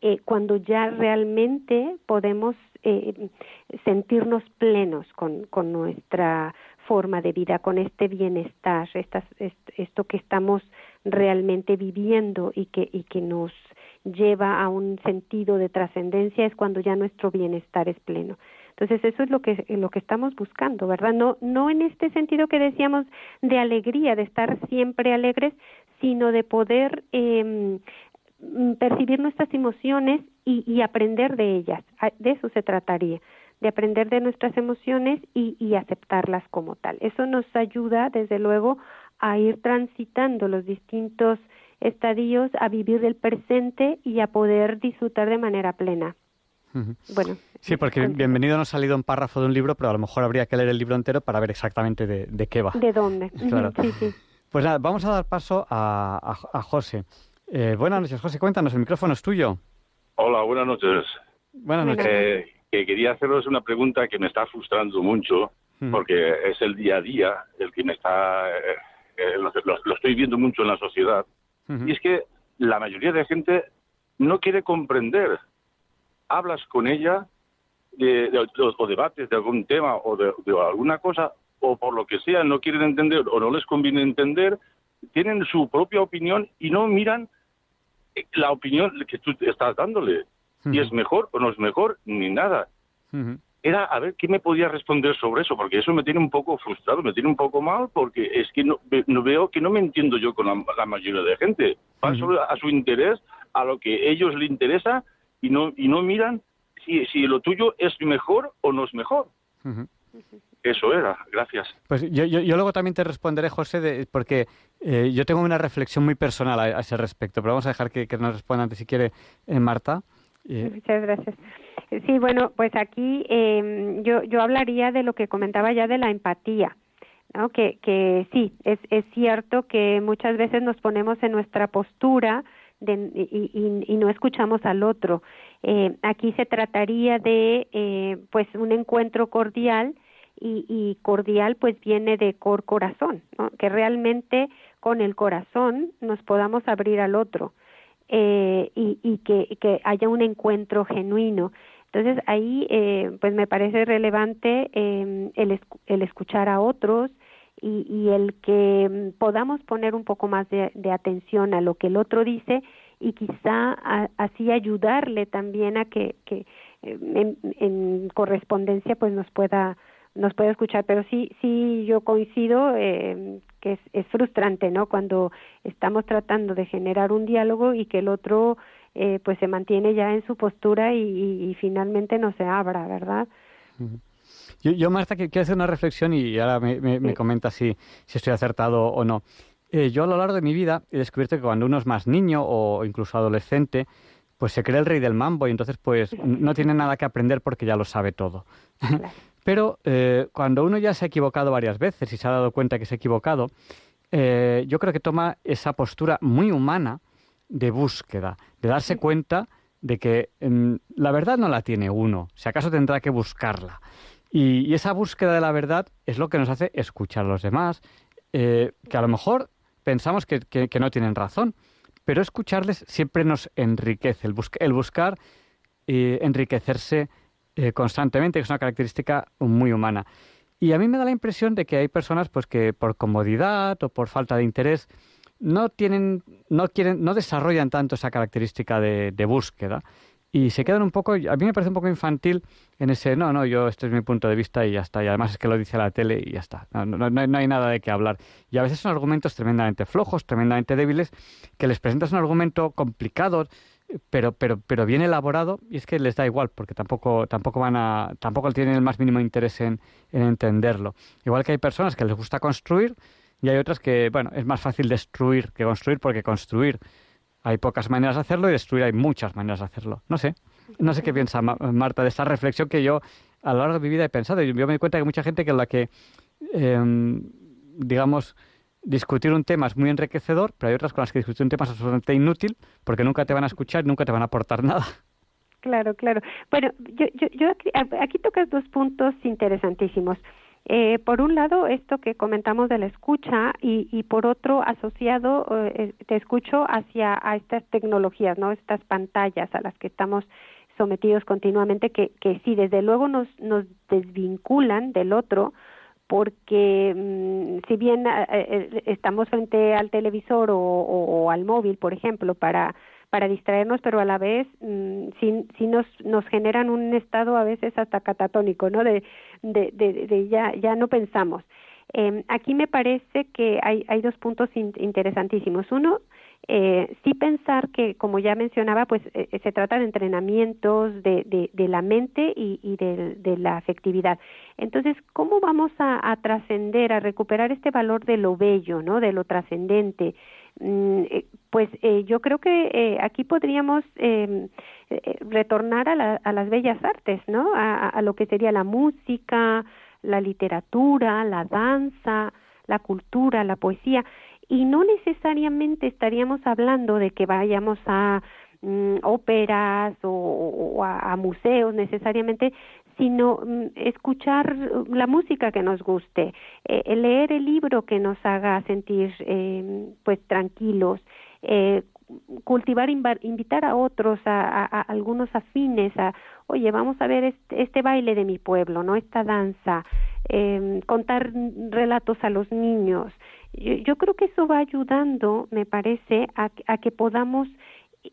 eh, cuando ya realmente podemos eh, sentirnos plenos con, con nuestra forma de vida, con este bienestar, estas, esto que estamos realmente viviendo y que, y que nos lleva a un sentido de trascendencia es cuando ya nuestro bienestar es pleno. Entonces eso es lo que lo que estamos buscando, ¿verdad? No no en este sentido que decíamos de alegría, de estar siempre alegres, sino de poder eh, percibir nuestras emociones y, y, aprender de ellas. De eso se trataría, de aprender de nuestras emociones y, y aceptarlas como tal. Eso nos ayuda, desde luego, a ir transitando los distintos estadios, a vivir del presente y a poder disfrutar de manera plena. Bueno. Sí, porque bienvenido no ha salido un párrafo de un libro, pero a lo mejor habría que leer el libro entero para ver exactamente de, qué va. De dónde. *laughs* Claro. Sí, sí. Pues nada, vamos a dar paso a, a, José. Eh, buenas noches, José, cuéntanos, el micrófono es tuyo. Hola, buenas noches. Buenas noches. Eh, que quería haceros una pregunta que me está frustrando mucho, porque es el día a día el que me está... Eh, lo, estoy viendo mucho en la sociedad. Y es que la mayoría de gente no quiere comprender hablas con ella de, o debates de algún tema o de, alguna cosa, o por lo que sea no quieren entender o no les conviene entender, tienen su propia opinión y no miran eh, la opinión que tú estás dándole. Si es mejor o no es mejor, ni nada. Era a ver qué me podía responder sobre eso, porque eso me tiene un poco frustrado, me tiene un poco mal, porque es que no, veo que no me entiendo yo con la, mayoría de gente. Paso a su interés, a lo que ellos le interesa, y no, y no miran si, si lo tuyo es mejor o no es mejor. Eso era, gracias. Pues yo, yo, luego también te responderé, José, porque eh, yo tengo una reflexión muy personal a, ese respecto, pero vamos a dejar que, nos responda antes si quiere eh, Marta. Muchas gracias. Sí, bueno, pues aquí em, yo, yo hablaría de lo que comentaba ya de la empatía. ¿no? Que, que sí, es, es cierto que muchas veces nos ponemos en nuestra postura y, y, no escuchamos al otro. Eh, aquí se trataría de eh, pues un encuentro cordial y, y, cordial pues viene de cor corazón, que realmente con el corazón nos podamos abrir al otro eh, y, y que, que, haya un encuentro genuino. Entonces ahí eh, pues me parece relevante eh, el, el escuchar a otros, y, y el que podamos poner un poco más de, atención a lo que el otro dice y quizá así ayudarle también a que, eh, en, correspondencia pues nos pueda nos pueda escuchar. Pero sí sí yo coincido eh, que es, es, frustrante no cuando estamos tratando de generar un diálogo y que el otro eh, pues se mantiene ya en su postura y, y, finalmente no se abra verdad yo, yo Marta, quiero hacer una reflexión y ahora me, me, comenta si, si estoy acertado o no. Eh, yo a lo largo de mi vida he descubierto que cuando uno es más niño o incluso adolescente, pues se cree el rey del mambo y entonces pues no tiene nada que aprender porque ya lo sabe todo. *laughs* Pero eh, cuando uno ya se ha equivocado varias veces y se ha dado cuenta que se ha equivocado, eh, yo creo que toma esa postura muy humana de búsqueda, de darse cuenta de que mm, la verdad no la tiene uno, si acaso tendrá que buscarla. Y, esa búsqueda de la verdad es lo que nos hace escuchar a los demás, eh, que a lo mejor pensamos que, no tienen razón, pero escucharles siempre nos enriquece, el, el buscar eh, enriquecerse eh, constantemente, que es una característica muy humana. Y a mí me da la impresión de que hay personas pues que por comodidad o por falta de interés no tienen, no quieren, no desarrollan tanto esa característica de búsqueda y se quedan un poco, a mí me parece un poco infantil en ese, no, no, yo este es mi punto de vista y ya está, y además es que lo dice la tele y ya está, no, no, no, hay nada de qué hablar. Y a veces son argumentos tremendamente flojos, tremendamente débiles, que les presentas un argumento complicado, pero, pero, pero bien elaborado, y es que les da igual, porque tampoco, tampoco van a, tampoco tienen el más mínimo interés en, en entenderlo. Igual que hay personas que les gusta construir, y hay otras que, bueno, es más fácil destruir que construir, porque construir hay pocas maneras de hacerlo y destruir hay muchas maneras de hacerlo. No sé, no sé qué piensa Marta de esta reflexión que yo a lo largo de mi vida he pensado. Yo me doy cuenta que mucha gente que la que, em, digamos, discutir un tema es muy enriquecedor, pero hay otras con las que discutir un tema es absolutamente inútil porque nunca te van a escuchar nunca te van a aportar nada. Claro, claro. Bueno, yo, yo, yo aquí, tocas dos puntos interesantísimos. Eh, por un lado, esto que comentamos de la escucha y, y por otro, asociado, eh, te escucho hacia a estas tecnologías, ¿no? Estas pantallas a las que estamos sometidos continuamente, que, que sí, desde luego nos, nos desvinculan del otro, porque mm, si bien eh, estamos frente al televisor o, o, al móvil, por ejemplo, para para distraernos, pero a la vez mm, sí, nos, nos generan un estado a veces hasta catatónico, ¿no? De, de, ya, ya no pensamos. Eh, aquí me parece que hay, hay dos puntos interesantísimos. Uno, eh, sí pensar que, como ya mencionaba, pues eh, se trata de entrenamientos de, de, la mente y, y de, de, la afectividad. Entonces, ¿cómo vamos a, a trascender, a recuperar este valor de lo bello, ¿no? De lo trascendente, eh, pues eh, yo creo que eh, aquí podríamos em, retornar a, a, las bellas artes, ¿no? A, lo que sería la música, la literatura, la danza, la cultura, la poesía, y no necesariamente estaríamos hablando de que vayamos a mm, óperas o, a, museos necesariamente, sino mm, escuchar la música que nos guste, eh, leer el libro que nos haga sentir eh, pues tranquilos, eh, cultivar, invitar a otros, a, algunos afines, a, oye, vamos a ver este, este, baile de mi pueblo, ¿no? Esta danza, eh, contar relatos a los niños. Yo, yo, creo que eso va ayudando, me parece, a, a que podamos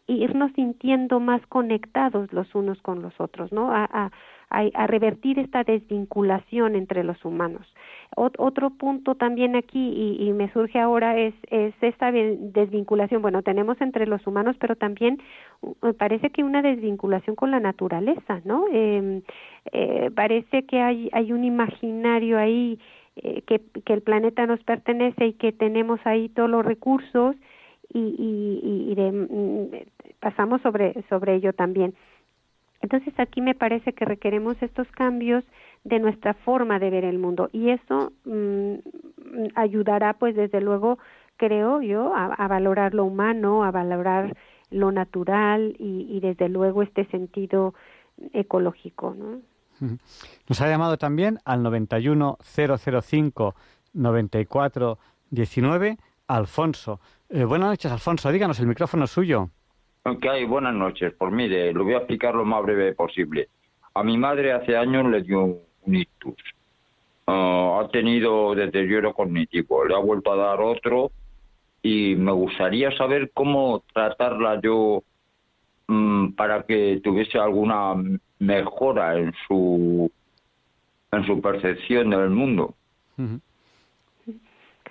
irnos sintiendo más conectados los unos con los otros, ¿no? A, a, a, revertir esta desvinculación entre los humanos. otro punto también aquí, y, me surge ahora, es, es esta desvinculación. Bueno, tenemos entre los humanos, pero también parece que una desvinculación con la naturaleza, ¿no? Eh, eh, parece que hay, hay un imaginario ahí eh, que, que el planeta nos pertenece y que tenemos ahí todos los recursos y, y, y de, mm, pasamos sobre, sobre ello también. Entonces aquí me parece que requeremos estos cambios de nuestra forma de ver el mundo y eso mm, ayudará pues desde luego creo yo a, valorar lo humano, a valorar lo natural y, desde luego este sentido ecológico. ¿no? Nos ha llamado también al 91005 9419 Alfonso. Eh, buenas noches, Alfonso. Díganos, el micrófono es suyo. Ok, buenas noches. Pues mire, lo voy a explicar lo más breve posible. A mi madre hace años le dio un ictus. Ah, ha tenido deterioro cognitivo. Le ha vuelto a dar otro y me gustaría saber cómo tratarla yo mm, para que tuviese alguna mejora en su en su percepción del mundo.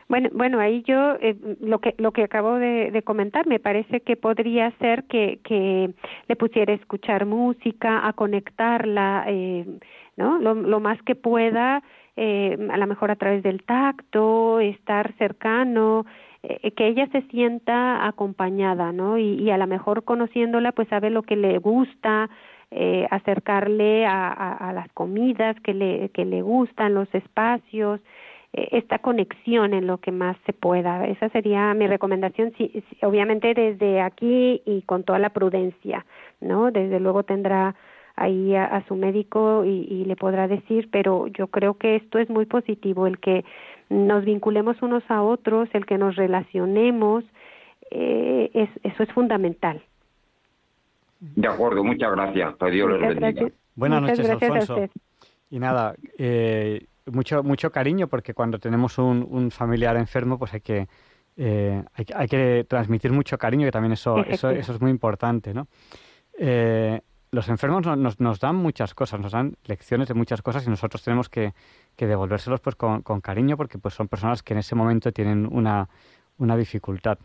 Bueno, bueno, ahí yo eh, lo que lo que acabo de, comentar me parece que podría ser que, que le pusiera a escuchar música, a conectarla, eh, ¿no? Lo, lo más que pueda, eh, a lo mejor a través del tacto, estar cercano, eh, que ella se sienta acompañada, ¿no? Y, y a lo mejor conociéndola, pues sabe lo que le gusta, eh, acercarle a, a, a, las comidas que le, que le gustan, los espacios, esta conexión en lo que más se pueda. Esa sería mi recomendación, sí, obviamente desde aquí y con toda la prudencia, ¿no? Desde luego tendrá ahí a, su médico y, le podrá decir, pero yo creo que esto es muy positivo, el que nos vinculemos unos a otros, el que nos relacionemos, eh, es, eso es fundamental. De acuerdo, muchas gracias. Buenas noches, Alfonso. Y nada, eh, mucho, mucho cariño porque cuando tenemos un, un familiar enfermo, pues hay que, eh, hay, hay, que transmitir mucho cariño, que también eso, eso, eso es muy importante, ¿no? Eh, los enfermos nos, nos, dan muchas cosas, nos dan lecciones de muchas cosas y nosotros tenemos que, que devolvérselos pues con, con, cariño porque pues son personas que en ese momento tienen una, una dificultad.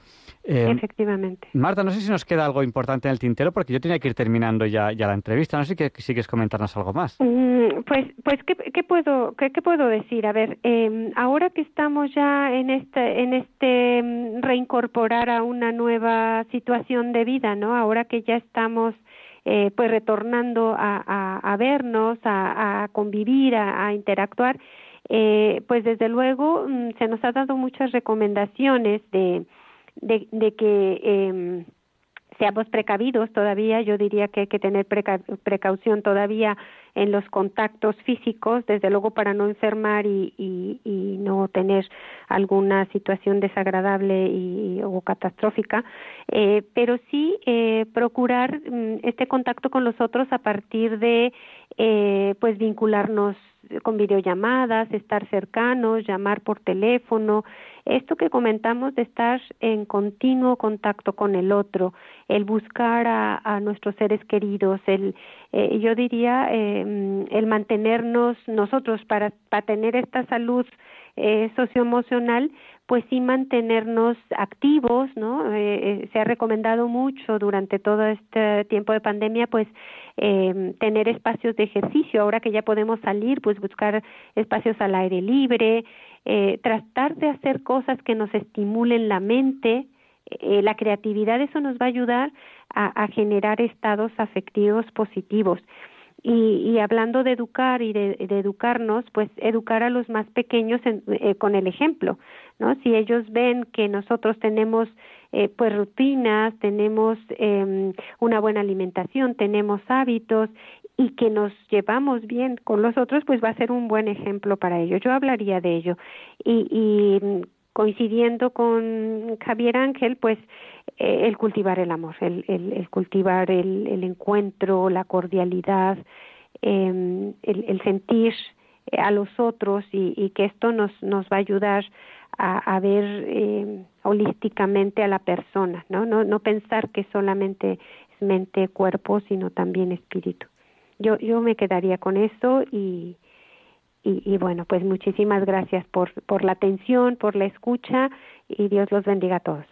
Eh, Efectivamente. Marta, no sé si nos queda algo importante en el tintero, porque yo tenía que ir terminando ya, ya la entrevista. No sé si quieres comentarnos algo más. Mm, pues, pues ¿qué, puedo, qué, puedo decir? A ver, eh, ahora que estamos ya en este, en este mm, reincorporar a una nueva situación de vida, ¿no? Ahora que ya estamos eh, pues retornando a, a, vernos, a, a convivir, a, interactuar, eh, pues desde luego mm, se nos ha dado muchas recomendaciones de, de, que eh, seamos precavidos todavía, yo diría que hay que tener precaución todavía en los contactos físicos, desde luego para no enfermar y, y, y no tener alguna situación desagradable y, o catastrófica, eh, pero sí eh, procurar mm, este contacto con los otros a partir de eh, pues vincularnos con videollamadas, estar cercanos, llamar por teléfono, esto que comentamos de estar en continuo contacto con el otro, el buscar a, nuestros seres queridos, el, eh, yo diría, eh, el mantenernos nosotros para, para tener esta salud eh, socioemocional, pues sí mantenernos activos, ¿no? Eh, se ha recomendado mucho durante todo este tiempo de pandemia, pues eh, tener espacios de ejercicio. Ahora que ya podemos salir, pues buscar espacios al aire libre, eh, tratar de hacer cosas que nos estimulen la mente, eh, la creatividad, eso nos va a ayudar a, generar estados afectivos positivos. Y, hablando de educar y de, educarnos, pues educar a los más pequeños eh, con el ejemplo, ¿no? Si ellos ven que nosotros tenemos pues rutinas, tenemos em, una buena alimentación, tenemos hábitos y que nos llevamos bien con los otros, pues va a ser un buen ejemplo para ellos. Yo hablaría de ello. Y, y coincidiendo con Javier Ángel, pues eh, el cultivar el amor, el, el, cultivar el, el, encuentro, la cordialidad, eh, el, sentir a los otros y, y, que esto nos, nos va a ayudar a, a ver eh, holísticamente a la persona, ¿no? ¿no? No pensar que solamente es mente, cuerpo, sino también espíritu yo, yo me quedaría con eso y, y, bueno, pues muchísimas gracias por, por la atención, por la escucha y Dios los bendiga a todos.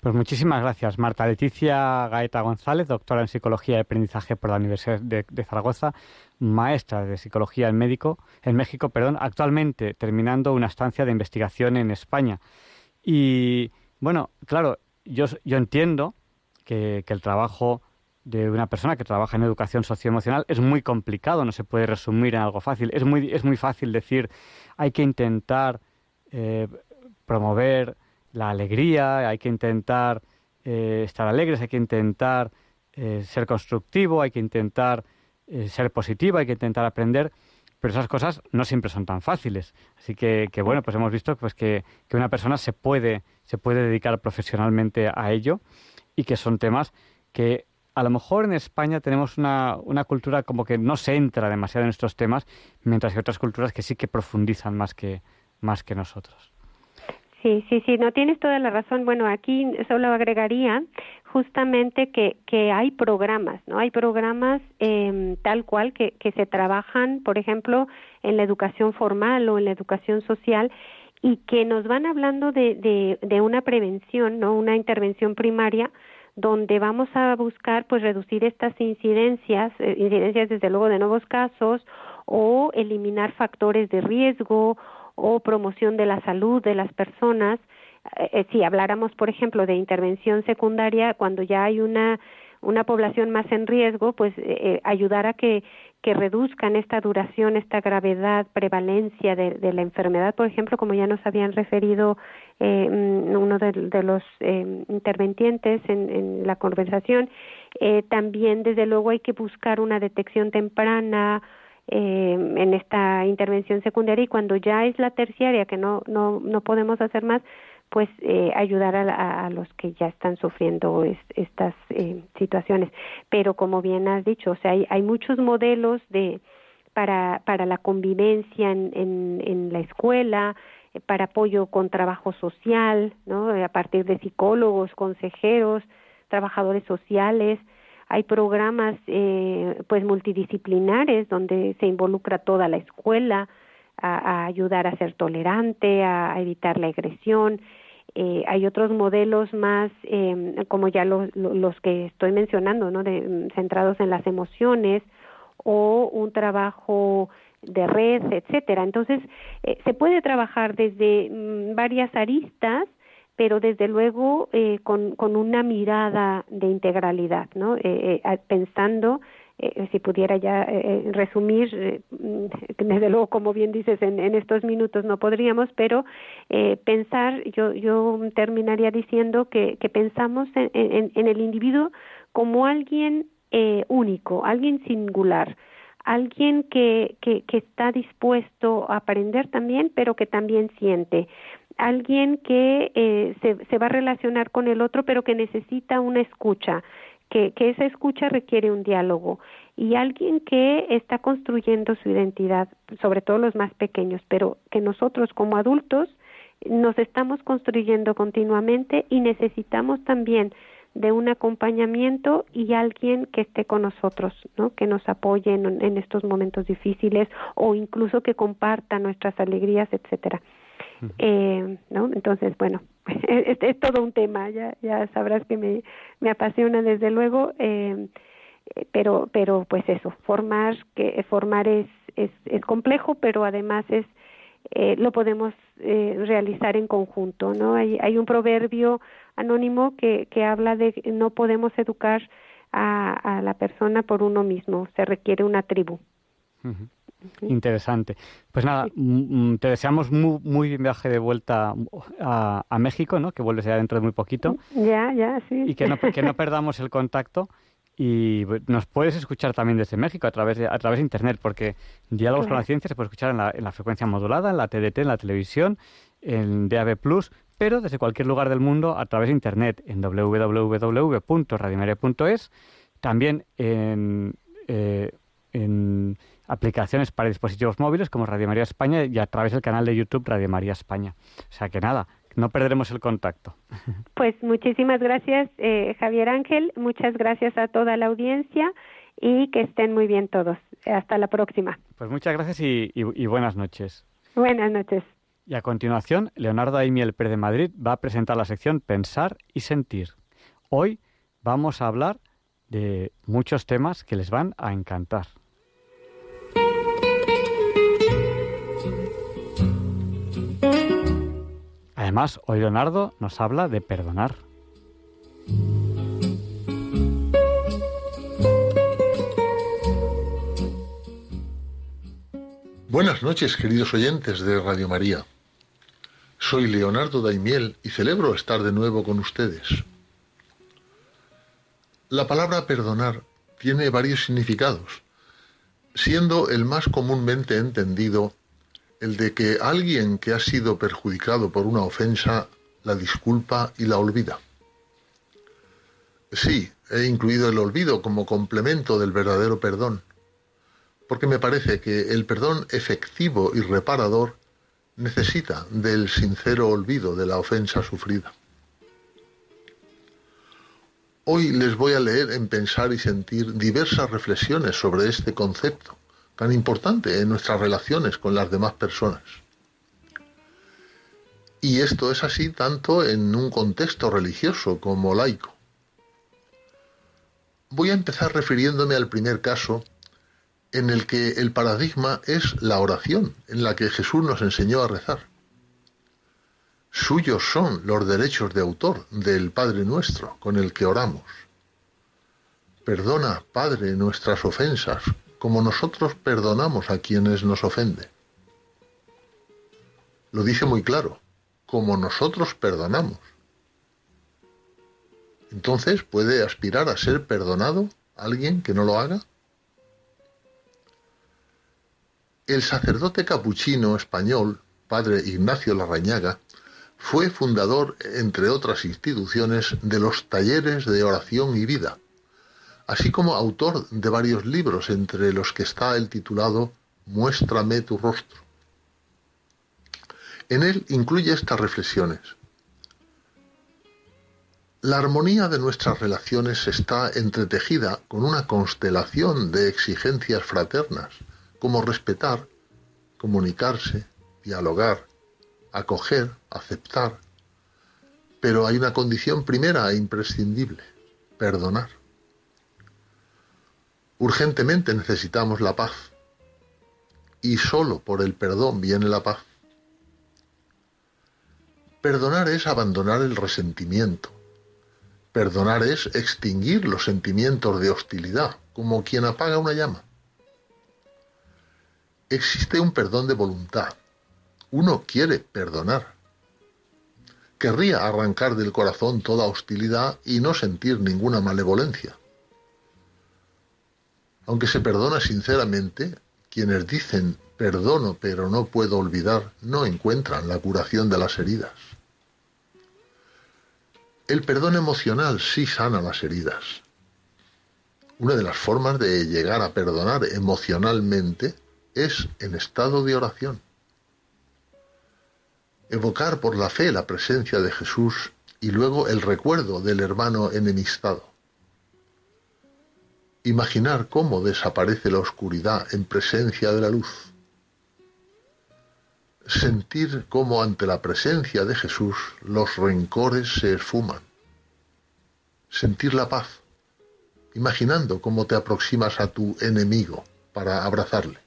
Pues muchísimas gracias, Marta Leticia Gaeta González, doctora en Psicología y Aprendizaje por la Universidad de, Zaragoza, maestra de Psicología en, médico, en México, perdón, actualmente terminando una estancia de investigación en España. Y bueno, claro, yo, yo entiendo que, que el trabajo de una persona que trabaja en educación socioemocional es muy complicado, no se puede resumir en algo fácil. Es muy, es muy fácil decir, hay que intentar eh, promover la alegría, hay que intentar eh, estar alegres, hay que intentar eh, ser constructivo, hay que intentar ser positivo, hay que intentar aprender, pero esas cosas no siempre son tan fáciles. Así que, que bueno, pues hemos visto pues que, que una persona se puede, se puede dedicar profesionalmente a ello y que son temas que a lo mejor en España tenemos una, una cultura como que no se entra demasiado en estos temas, mientras que otras culturas que sí que profundizan más que, más que nosotros. Sí, sí, sí, no tienes toda la razón. Bueno, aquí solo agregaría justamente que, que hay programas, ¿no? Hay programas eh, tal cual que, que se trabajan, por ejemplo, en la educación formal o en la educación social y que nos van hablando de, de, de una prevención, ¿no? Una intervención primaria donde vamos a buscar pues reducir estas incidencias, eh, incidencias desde luego de nuevos casos o eliminar factores de riesgo o promoción de la salud de las personas. Eh, eh, si habláramos, por ejemplo, de intervención secundaria, cuando ya hay una una población más en riesgo, pues ayudar a que que reduzcan esta duración, esta gravedad, prevalencia de, la enfermedad, por ejemplo, como ya nos habían referido eh, mm, uno de, los eh, interventientes en, la conversación, eh, también desde luego hay que buscar una detección temprana, en esta intervención secundaria y cuando ya es la terciaria que no no no podemos hacer más pues eh, ayudar a, a, los que ya están sufriendo estas eh, situaciones. Pero como bien has dicho, o sea, hay, hay muchos modelos de para, para la convivencia en, en, en la escuela, eh, para apoyo con trabajo social, ¿no? A partir de psicólogos, consejeros, trabajadores sociales. Hay programas eh, pues multidisciplinares donde se involucra toda la escuela, a, ayudar a ser tolerante, a, evitar la agresión. Eh, hay otros modelos más, em, como ya los, los que estoy mencionando, ¿no? De, mm, centrados en las emociones o un trabajo de red, etcétera. Entonces, eh, se puede trabajar desde mm, varias aristas, pero desde luego eh, con, una mirada de integralidad, ¿no? Eh, pensando eh, si pudiera ya eh, resumir, mm, *laughs* desde luego, como bien dices, en, en estos minutos no podríamos, pero pensar, yo, yo terminaría diciendo que, que pensamos en, en, en, el individuo como alguien único, alguien singular, alguien que, que, que está dispuesto a aprender también, pero que también siente. Alguien que eh, se, se, va a relacionar con el otro, pero que necesita una escucha, que, que esa escucha requiere un diálogo. Y alguien que está construyendo su identidad, sobre todo los más pequeños, pero que nosotros como adultos nos estamos construyendo continuamente y necesitamos también de un acompañamiento y alguien que esté con nosotros, ¿no? Que nos apoye en, en estos momentos difíciles o incluso que comparta nuestras alegrías, etcétera. Eh, ¿no? Entonces, bueno, *laughs* es, es, todo un tema, ya, ya sabrás que me, me apasiona desde luego, eh, pero, pero pues eso, formar, que formar es, es, es complejo, pero además es, eh, lo podemos eh, realizar en conjunto, ¿no? Hay, hay un proverbio anónimo que, que habla de que no podemos educar a, a la persona por uno mismo, se requiere una tribu. Interesante. Pues nada, mm, mm, te deseamos muy, muy bien viaje de vuelta a, a, México, ¿no? Que vuelves ya dentro de muy poquito. Ya, ya, sí. Y que no, que no *laughs* perdamos el contacto. Y nos puedes escuchar también desde México a través de, a través de Internet, porque Diálogos con la Ciencia se puede escuchar en la, en la frecuencia modulada, en la TDT, en la televisión, en DAB+, pero desde cualquier lugar del mundo a través de Internet, en www.radiomaria.es, también en, eh, en aplicaciones para dispositivos móviles como Radio María España y a través del canal de YouTube Radio María España. O sea que nada, no perderemos el contacto. Pues muchísimas gracias, eh, Javier Ángel. Muchas gracias a toda la audiencia y que estén muy bien todos. Hasta la próxima. Pues muchas gracias y, y, y buenas noches. Buenas noches. Y a continuación, Leonardo Aimiel Pérez de Madrid va a presentar la sección Pensar y Sentir. Hoy vamos a hablar de muchos temas que les van a encantar. Además, hoy Leonardo nos habla de perdonar. Buenas noches, queridos oyentes de Radio María. Soy Leonardo Daimiel y celebro estar de nuevo con ustedes. La palabra perdonar tiene varios significados, siendo el más comúnmente entendido el de que alguien que ha sido perjudicado por una ofensa la disculpa y la olvida. Sí, he incluido el olvido como complemento del verdadero perdón, porque me parece que el perdón efectivo y reparador necesita del sincero olvido de la ofensa sufrida. Hoy les voy a leer en Pensar y Sentir diversas reflexiones sobre este concepto tan importante en nuestras relaciones con las demás personas. Y esto es así tanto en un contexto religioso como laico. Voy a empezar refiriéndome al primer caso en el que el paradigma es la oración, en la que Jesús nos enseñó a rezar. Suyos son los derechos de autor del Padre nuestro con el que oramos. Perdona, Padre, nuestras ofensas, como nosotros perdonamos a quienes nos ofenden. Lo dice muy claro, como nosotros perdonamos. Entonces, ¿puede aspirar a ser perdonado alguien que no lo haga? El sacerdote capuchino español, padre Ignacio Larrañaga, fue fundador, entre otras instituciones, de los talleres de oración y vida, así como autor de varios libros, entre los que está el titulado Muéstrame tu rostro. En él incluye estas reflexiones. La armonía de nuestras relaciones está entretejida con una constelación de exigencias fraternas, como respetar, comunicarse, dialogar, acoger, aceptar, Pero hay una condición primera e imprescindible, perdonar. Urgentemente necesitamos la paz. Y solo por el perdón viene la paz. Perdonar es abandonar el resentimiento. Perdonar es extinguir los sentimientos de hostilidad, como quien apaga una llama. Existe un perdón de voluntad. Uno quiere perdonar. Querría arrancar del corazón toda hostilidad y no sentir ninguna malevolencia. Aunque se perdona sinceramente, quienes dicen perdono pero no puedo olvidar no encuentran la curación de las heridas. El perdón emocional sí sana las heridas. Una de las formas de llegar a perdonar emocionalmente es en estado de oración. Evocar por la fe la presencia de Jesús y luego el recuerdo del hermano enemistado. Imaginar cómo desaparece la oscuridad en presencia de la luz. Sentir cómo ante la presencia de Jesús los rencores se esfuman. Sentir la paz, imaginando cómo te aproximas a tu enemigo para abrazarle.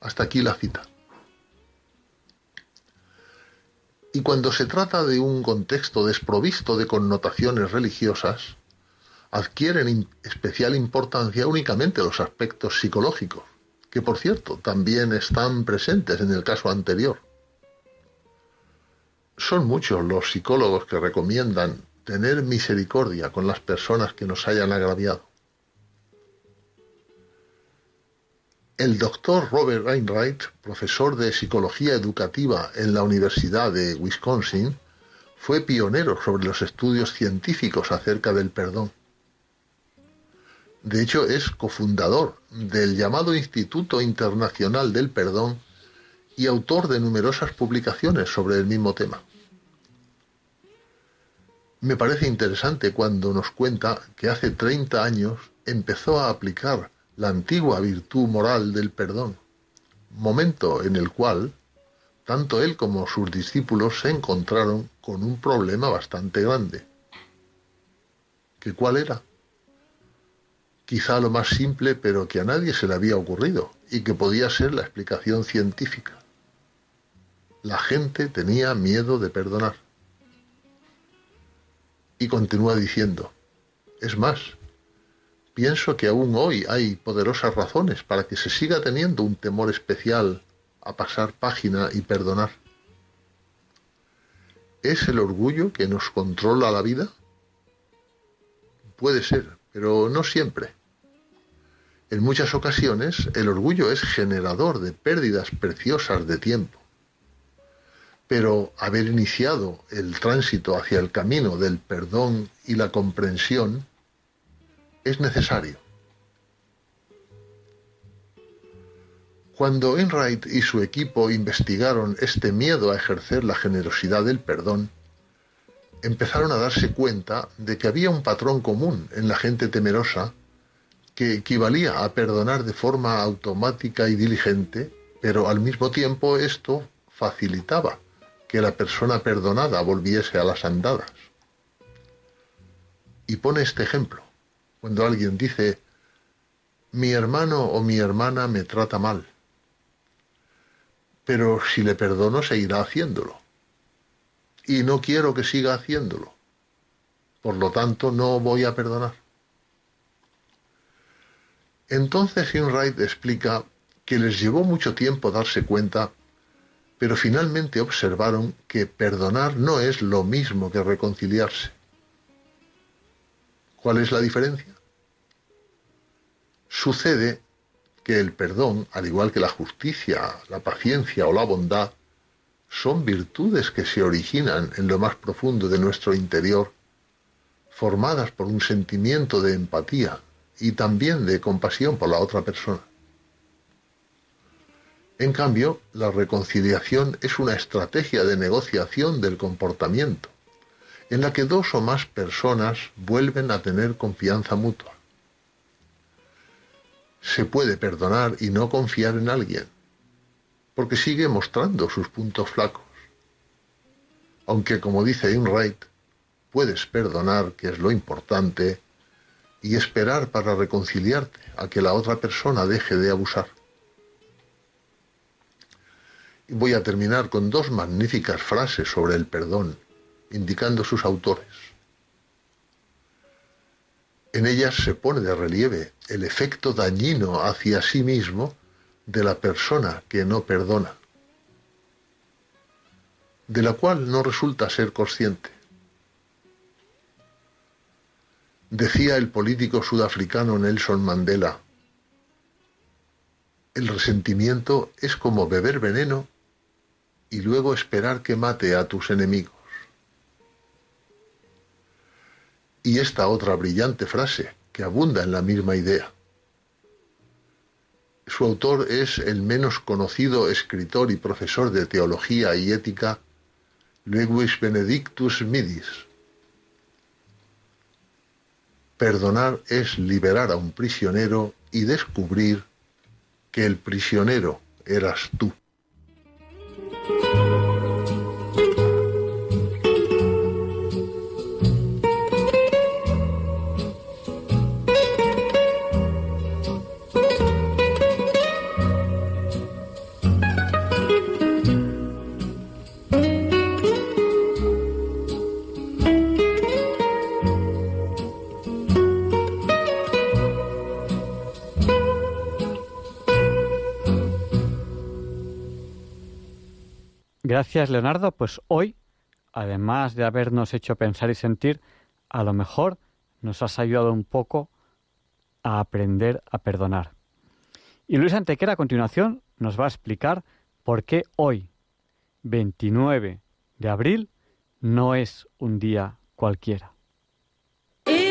Hasta aquí la cita. Y cuando se trata de un contexto desprovisto de connotaciones religiosas, adquieren especial importancia únicamente los aspectos psicológicos, que por cierto también están presentes en el caso anterior. Son muchos los psicólogos que recomiendan tener misericordia con las personas que nos hayan agraviado. El doctor Robert Wainwright, profesor de psicología educativa en la Universidad de Wisconsin, fue pionero sobre los estudios científicos acerca del perdón. De hecho, es cofundador del llamado Instituto Internacional del Perdón y autor de numerosas publicaciones sobre el mismo tema. Me parece interesante cuando nos cuenta que hace 30 años empezó a aplicar la antigua virtud moral del perdón, momento en el cual tanto él como sus discípulos se encontraron con un problema bastante grande. ¿Qué cuál era? Quizá lo más simple, pero que a nadie se le había ocurrido y que podía ser la explicación científica. La gente tenía miedo de perdonar. Y continúa diciendo, es más, pienso que aún hoy hay poderosas razones para que se siga teniendo un temor especial a pasar página y perdonar. ¿Es el orgullo que nos controla la vida? Puede ser, pero no siempre. En muchas ocasiones el orgullo es generador de pérdidas preciosas de tiempo. Pero haber iniciado el tránsito hacia el camino del perdón y la comprensión es necesario. Cuando Enright y su equipo investigaron este miedo a ejercer la generosidad del perdón, empezaron a darse cuenta de que había un patrón común en la gente temerosa que equivalía a perdonar de forma automática y diligente, pero al mismo tiempo esto facilitaba que la persona perdonada volviese a las andadas. Y pone este ejemplo. Cuando alguien dice, mi hermano o mi hermana me trata mal, pero si le perdono seguirá haciéndolo. Y no quiero que siga haciéndolo. Por lo tanto, no voy a perdonar. Entonces Inright explica que les llevó mucho tiempo darse cuenta, pero finalmente observaron que perdonar no es lo mismo que reconciliarse. ¿Cuál es la diferencia? Sucede que el perdón, al igual que la justicia, la paciencia o la bondad, son virtudes que se originan en lo más profundo de nuestro interior, formadas por un sentimiento de empatía y también de compasión por la otra persona. En cambio, la reconciliación es una estrategia de negociación del comportamiento en la que dos o más personas vuelven a tener confianza mutua. Se puede perdonar y no confiar en alguien, porque sigue mostrando sus puntos flacos. Aunque, como dice Wright, puedes perdonar, que es lo importante, y esperar para reconciliarte a que la otra persona deje de abusar. Y voy a terminar con dos magníficas frases sobre el perdón, indicando sus autores. En ellas se pone de relieve el efecto dañino hacia sí mismo de la persona que no perdona, de la cual no resulta ser consciente. Decía el político sudafricano Nelson Mandela, el resentimiento es como beber veneno y luego esperar que mate a tus enemigos. Y esta otra brillante frase, que abunda en la misma idea. Su autor es el menos conocido escritor y profesor de teología y ética, Lewis Benedictus Midis. Perdonar es liberar a un prisionero y descubrir que el prisionero eras tú. Gracias, Leonardo. Pues hoy, además de habernos hecho pensar y sentir, a lo mejor nos has ayudado un poco a aprender a perdonar. Y Luis Antequera a continuación nos va a explicar por qué hoy, 29 de abril, no es un día cualquiera.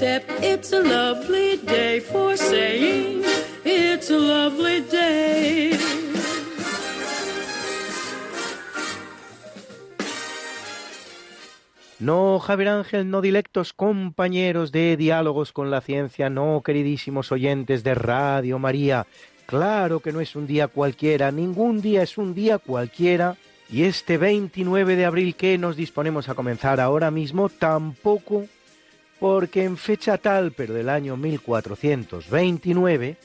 Except it's a lovely day for saying it's a lovely day. No, Javier Ángel, no dilectos compañeros de diálogos con la ciencia, no, queridísimos oyentes de Radio María. Claro que no es un día cualquiera, ningún día es un día cualquiera. Y este 29 de abril que nos disponemos a comenzar ahora mismo tampoco, porque en fecha tal, pero del año 1429,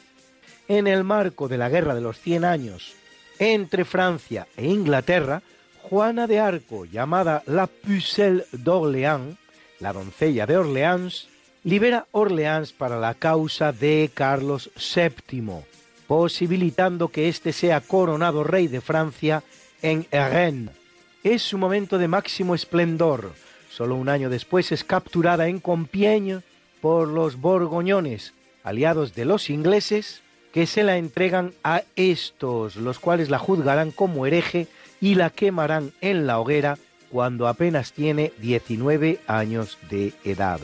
en el marco de la Guerra de los Cien Años entre Francia e Inglaterra, Juana de Arco, llamada la Pucelle d'Orléans, la doncella de Orleans, libera Orleans para la causa de Carlos VII, posibilitando que éste sea coronado rey de Francia en Rennes. Es su momento de máximo esplendor. Solo un año después es capturada en Compiègne por los borgoñones, aliados de los ingleses, que se la entregan a estos, los cuales la juzgarán como hereje y la quemarán en la hoguera cuando apenas tiene 19 años de edad.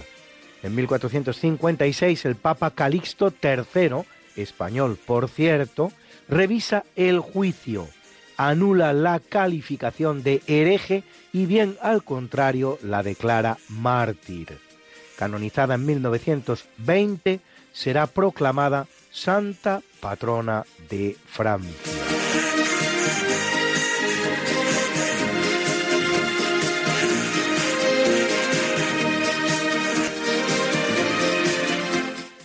En 1456 el Papa Calixto III, español por cierto, revisa el juicio, anula la calificación de hereje y bien al contrario la declara mártir. Canonizada en 1920, será proclamada Santa Patrona de Francia.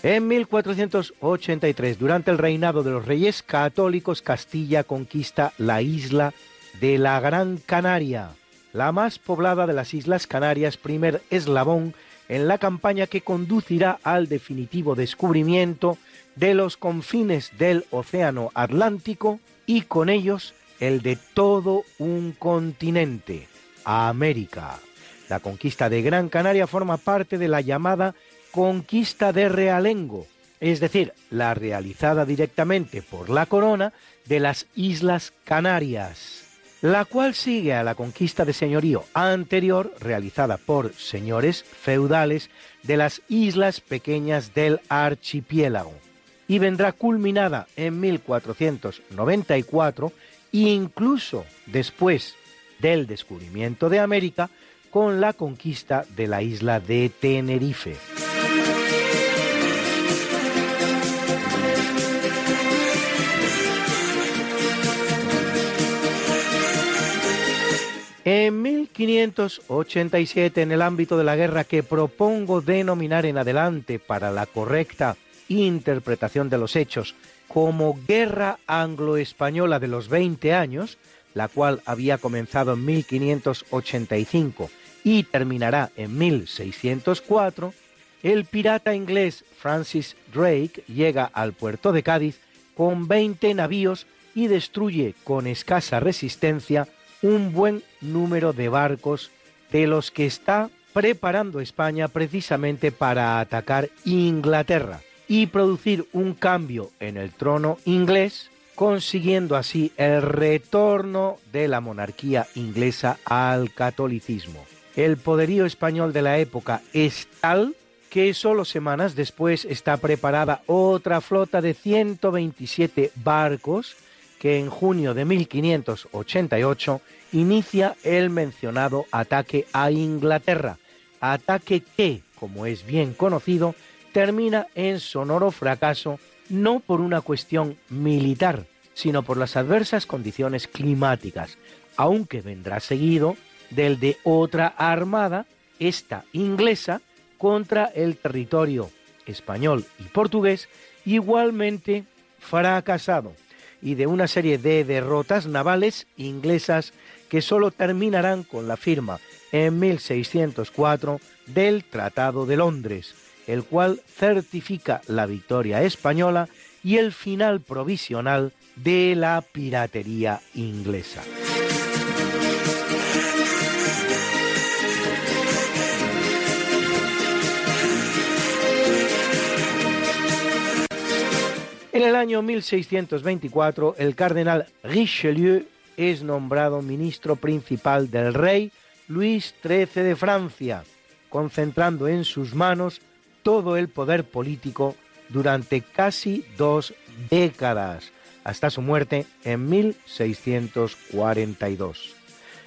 En 1483, durante el reinado de los reyes católicos, Castilla conquista la isla de la Gran Canaria, la más poblada de las Islas Canarias, primer eslabón en la campaña que conducirá al definitivo descubrimiento de los confines del Océano Atlántico y con ellos el de todo un continente, América. La conquista de Gran Canaria forma parte de la llamada conquista de realengo, es decir, la realizada directamente por la corona de las Islas Canarias. la cual sigue a la conquista de señorío anterior realizada por señores feudales de las islas pequeñas del archipiélago y vendrá culminada en 1494 incluso después del descubrimiento de América con la conquista de la isla de Tenerife. En 1587, en el ámbito de la guerra que propongo denominar en adelante para la correcta interpretación de los hechos como Guerra Anglo-Española de los 20 años, la cual había comenzado en 1585 y terminará en 1604, el pirata inglés Francis Drake llega al puerto de Cádiz con 20 navíos y destruye con escasa resistencia un buen número de barcos de los que está preparando España precisamente para atacar Inglaterra y producir un cambio en el trono inglés, consiguiendo así el retorno de la monarquía inglesa al catolicismo. El poderío español de la época es tal que solo semanas después está preparada otra flota de 127 barcos que en junio de 1588 inicia el mencionado ataque a Inglaterra, ataque que, como es bien conocido, termina en sonoro fracaso no por una cuestión militar, sino por las adversas condiciones climáticas, aunque vendrá seguido del de otra armada, esta inglesa, contra el territorio español y portugués, igualmente fracasado y de una serie de derrotas navales inglesas que solo terminarán con la firma en 1604 del Tratado de Londres, el cual certifica la victoria española y el final provisional de la piratería inglesa. El año 1624, el cardenal Richelieu es nombrado ministro principal del rey Luis XIII de Francia, concentrando en sus manos todo el poder político durante casi dos décadas, hasta su muerte en 1642.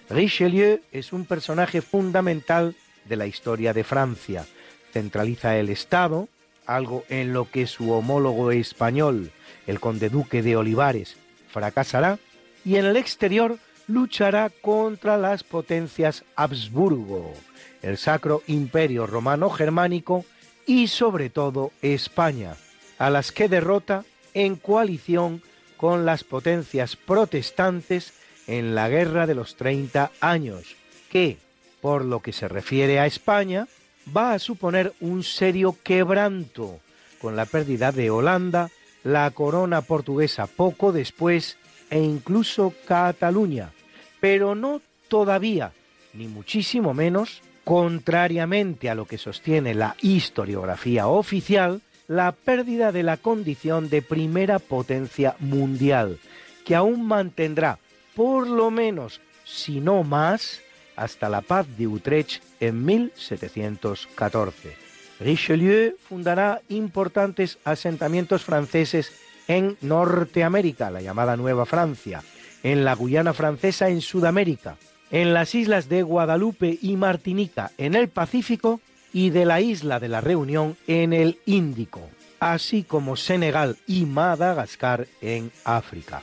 Richelieu es un personaje fundamental de la historia de Francia. Centraliza el Estado, algo en lo que su homólogo español, el conde duque de Olivares, fracasará, y en el exterior luchará contra las potencias Habsburgo, el Sacro Imperio Romano Germánico y sobre todo España, a las que derrota en coalición con las potencias protestantes en la Guerra de los Treinta Años, que, por lo que se refiere a España, va a suponer un serio quebranto. Con la pérdida de Holanda, la corona portuguesa poco después e incluso Cataluña, pero no todavía, ni muchísimo menos, contrariamente a lo que sostiene la historiografía oficial, la pérdida de la condición de primera potencia mundial, que aún mantendrá, por lo menos, si no más, hasta la paz de Utrecht en 1714. Richelieu fundará importantes asentamientos franceses en Norteamérica, la llamada Nueva Francia, en la Guyana francesa en Sudamérica, en las islas de Guadalupe y Martinica en el Pacífico y de la isla de la Reunión en el Índico, así como Senegal y Madagascar en África.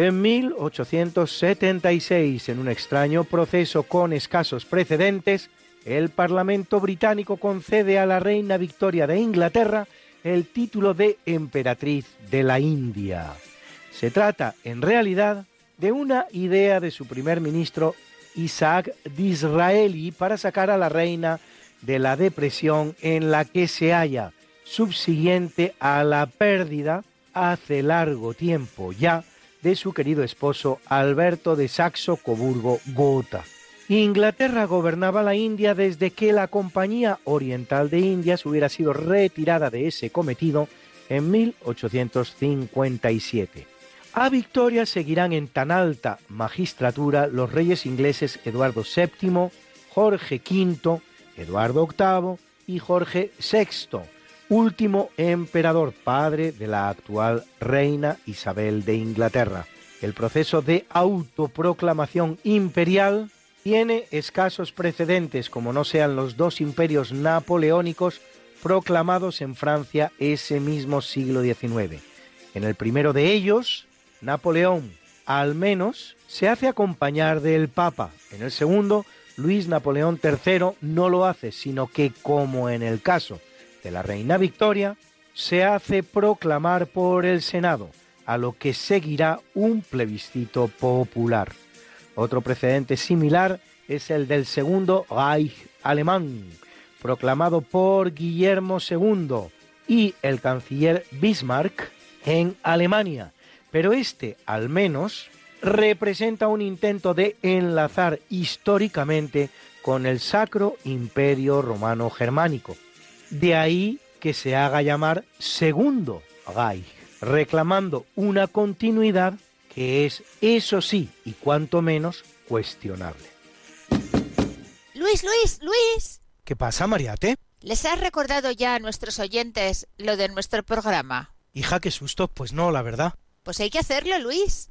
En 1876, en un extraño proceso con escasos precedentes, el Parlamento británico concede a la reina Victoria de Inglaterra el título de emperatriz de la India. Se trata, en realidad, de una idea de su primer ministro Isaac Disraeli para sacar a la reina de la depresión en la que se halla, subsiguiente a la pérdida hace largo tiempo ya de su querido esposo Alberto de Saxo-Coburgo Gotha. Inglaterra gobernaba la India desde que la Compañía Oriental de Indias hubiera sido retirada de ese cometido en 1857. A Victoria seguirán en tan alta magistratura los reyes ingleses Eduardo VII, Jorge V, Eduardo VIII y Jorge VI, último emperador padre de la actual reina Isabel de Inglaterra. El proceso de autoproclamación imperial tiene escasos precedentes, como no sean los dos imperios napoleónicos proclamados en Francia ese mismo siglo XIX. En el primero de ellos, Napoleón, al menos, se hace acompañar del Papa. En el segundo, Luis Napoleón III no lo hace, sino que, como en el caso de la reina Victoria, se hace proclamar por el Senado, a lo que seguirá un plebiscito popular. Otro precedente similar es el del segundo Reich alemán, proclamado por Guillermo II y el canciller Bismarck en Alemania, pero este, al menos, representa un intento de enlazar históricamente con el Sacro Imperio Romano Germánico. De ahí que se haga llamar Segundo Reich, reclamando una continuidad que es, eso sí, y cuanto menos, cuestionable. Luis, Luis, Luis. ¿Qué pasa, Mariate? ¿Les has recordado ya a nuestros oyentes lo de nuestro programa? Hija, qué susto, pues no, la verdad. Pues hay que hacerlo, Luis.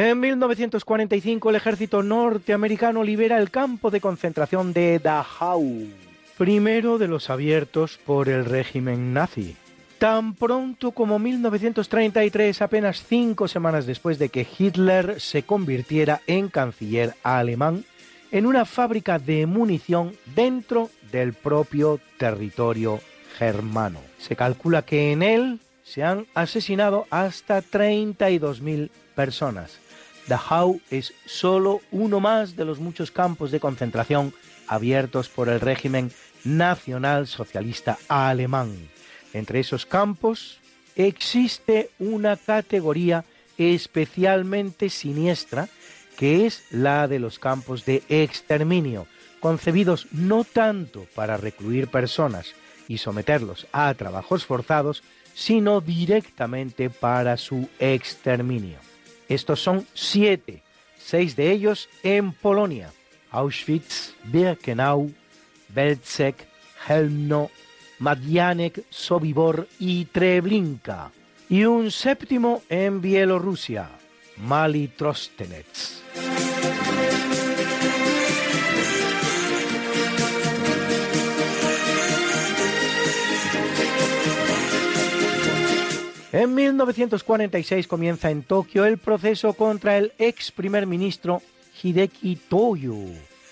En 1945 el ejército norteamericano libera el campo de concentración de Dachau, primero de los abiertos por el régimen nazi. Tan pronto como 1933, apenas cinco semanas después de que Hitler se convirtiera en canciller alemán, en una fábrica de munición dentro del propio territorio germano. Se calcula que en él se han asesinado hasta 32.000 personas. Dachau es solo uno más de los muchos campos de concentración abiertos por el régimen nacional socialista alemán. Entre esos campos existe una categoría especialmente siniestra que es la de los campos de exterminio, concebidos no tanto para recluir personas y someterlos a trabajos forzados, sino directamente para su exterminio. Estos son siete, seis de ellos en Polonia, Auschwitz, Birkenau, Belzec, Helmno, Madianek, Sobibor y Treblinka, y un séptimo en Bielorrusia, Mali Trostenets. En 1946 comienza en Tokio el proceso contra el ex primer ministro Hideki Toyo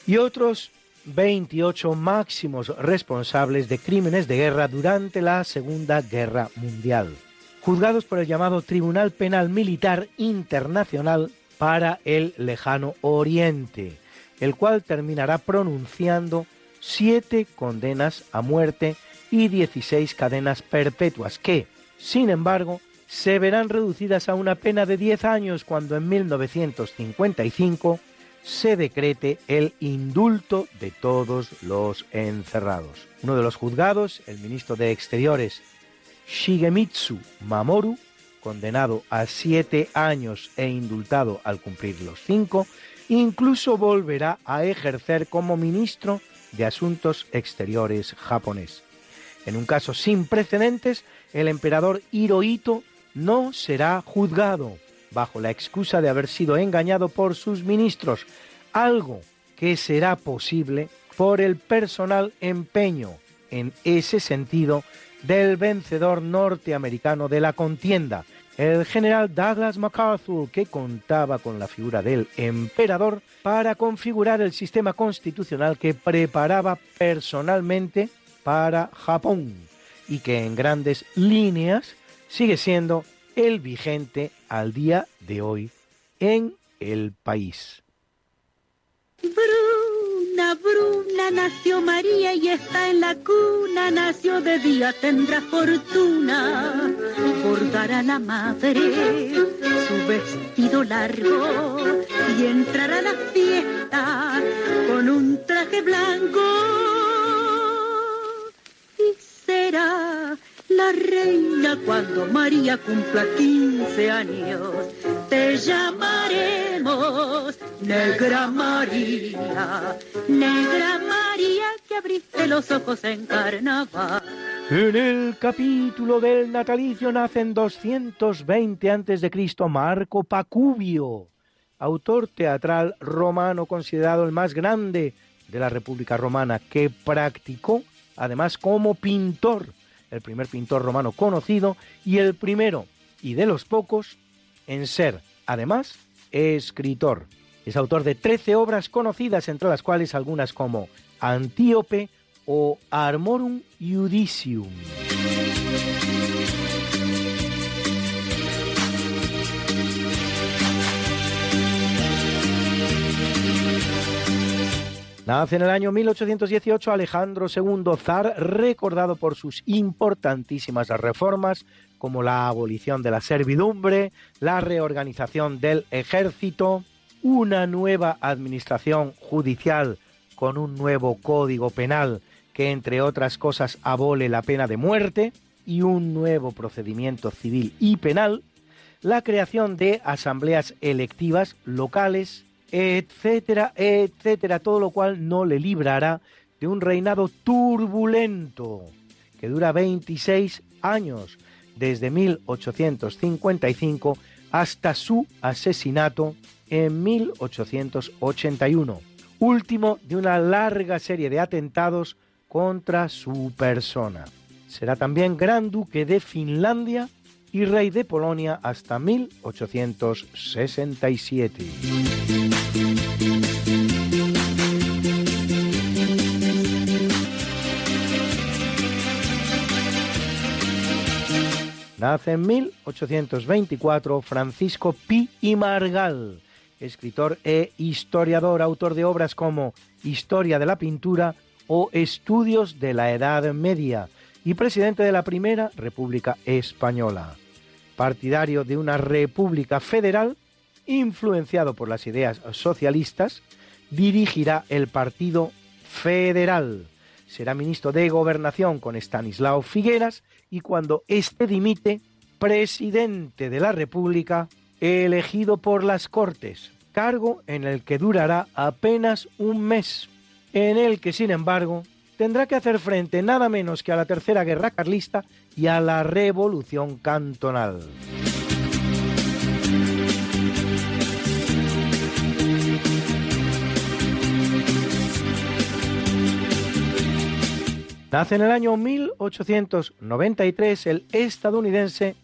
y otros 28 máximos responsables de crímenes de guerra durante la Segunda Guerra Mundial, juzgados por el llamado Tribunal Penal Militar Internacional para el Lejano Oriente, el cual terminará pronunciando siete condenas a muerte y 16 cadenas perpetuas que, sin embargo, se verán reducidas a una pena de 10 años cuando en 1955 se decrete el indulto de todos los encerrados. Uno de los juzgados, el ministro de Exteriores Shigemitsu Mamoru, condenado a siete años e indultado al cumplir los cinco, incluso volverá a ejercer como ministro de Asuntos Exteriores japonés. En un caso sin precedentes, el emperador Hirohito no será juzgado bajo la excusa de haber sido engañado por sus ministros, algo que será posible por el personal empeño en ese sentido del vencedor norteamericano de la contienda, el general Douglas MacArthur, que contaba con la figura del emperador para configurar el sistema constitucional que preparaba personalmente para Japón y que en grandes líneas sigue siendo el vigente al día de hoy en el país. Bruna, Bruna, nació María y está en la cuna, nació de día, tendrá fortuna, bordará la madre su vestido largo y entrará a la fiesta con un traje blanco será la reina cuando María cumpla 15 años. Te llamaremos Negra María, Negra María que abriste los ojos en carnaval. En el capítulo del natalicio nace en 220 a.C. Marco Pacubio, autor teatral romano considerado el más grande de la República Romana, que practicó además como pintor el primer pintor romano conocido y el primero y de los pocos en ser, además, escritor. Es autor de 13 obras conocidas, entre las cuales algunas como Antíope o Armorum Judicium. Nace en el año 1818 Alejandro II, zar, recordado por sus importantísimas reformas, como la abolición de la servidumbre, la reorganización del ejército, una nueva administración judicial con un nuevo código penal que, entre otras cosas, abole la pena de muerte y un nuevo procedimiento civil y penal, la creación de asambleas electivas locales, etcétera, etcétera, todo lo cual no le librará de un reinado turbulento que dura 26 años, desde 1855 hasta su asesinato en 1881, último de una larga serie de atentados contra su persona. Será también Gran Duque de Finlandia y rey de Polonia hasta 1867. Nace en 1824 Francisco Pi y Margal, escritor e historiador, autor de obras como Historia de la Pintura o Estudios de la Edad Media, y presidente de la Primera República Española. Partidario de una república federal, influenciado por las ideas socialistas, dirigirá el Partido Federal. Será ministro de Gobernación con Estanislao Figueras y cuando éste dimite, presidente de la República, elegido por las Cortes, cargo en el que durará apenas un mes, en el que, sin embargo, tendrá que hacer frente nada menos que a la Tercera Guerra Carlista y a la Revolución Cantonal. Nace en el año 1893 el estadounidense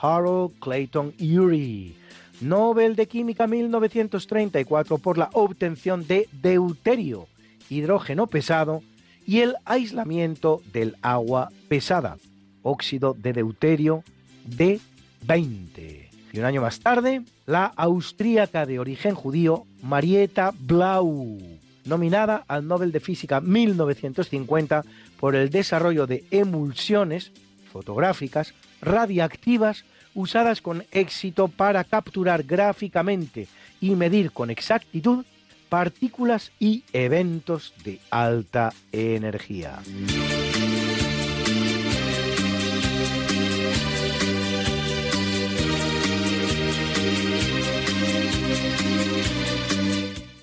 Harold Clayton Urey, Nobel de Química 1934 por la obtención de deuterio, hidrógeno pesado y el aislamiento del agua pesada, óxido de deuterio D20. Y un año más tarde, la austríaca de origen judío Marietta Blau, nominada al Nobel de Física 1950 por el desarrollo de emulsiones fotográficas radiactivas usadas con éxito para capturar gráficamente y medir con exactitud partículas y eventos de alta energía.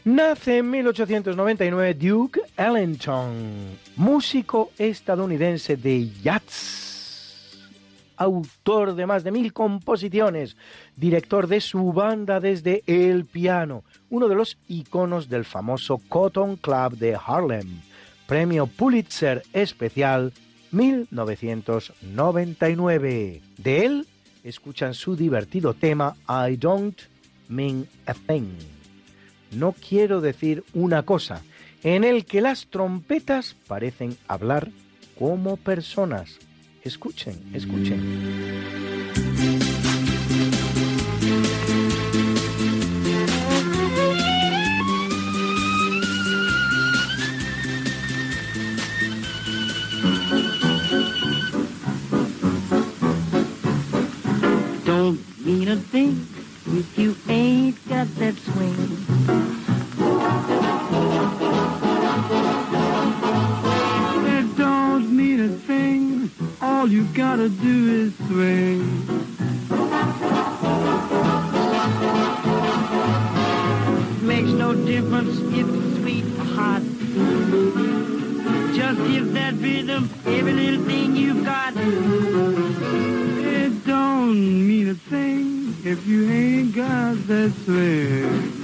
Nace en 1899 Duke Ellington, músico estadounidense de jazz, autor de más de mil composiciones, director de su banda desde el piano, uno de los iconos del famoso Cotton Club de Harlem, premio Pulitzer especial 1999. De él escuchan su divertido tema I Don't Mean a Thing no quiero decir una cosa, en el que las trompetas parecen hablar como personas. Escuchen, escuchen. If you ain't got that swing. That don't mean a thing. All you gotta do is swing. Makes no difference if it's sweet or hot. Just give that rhythm every little thing you've got. It don't mean a thing if you ain't got that swing.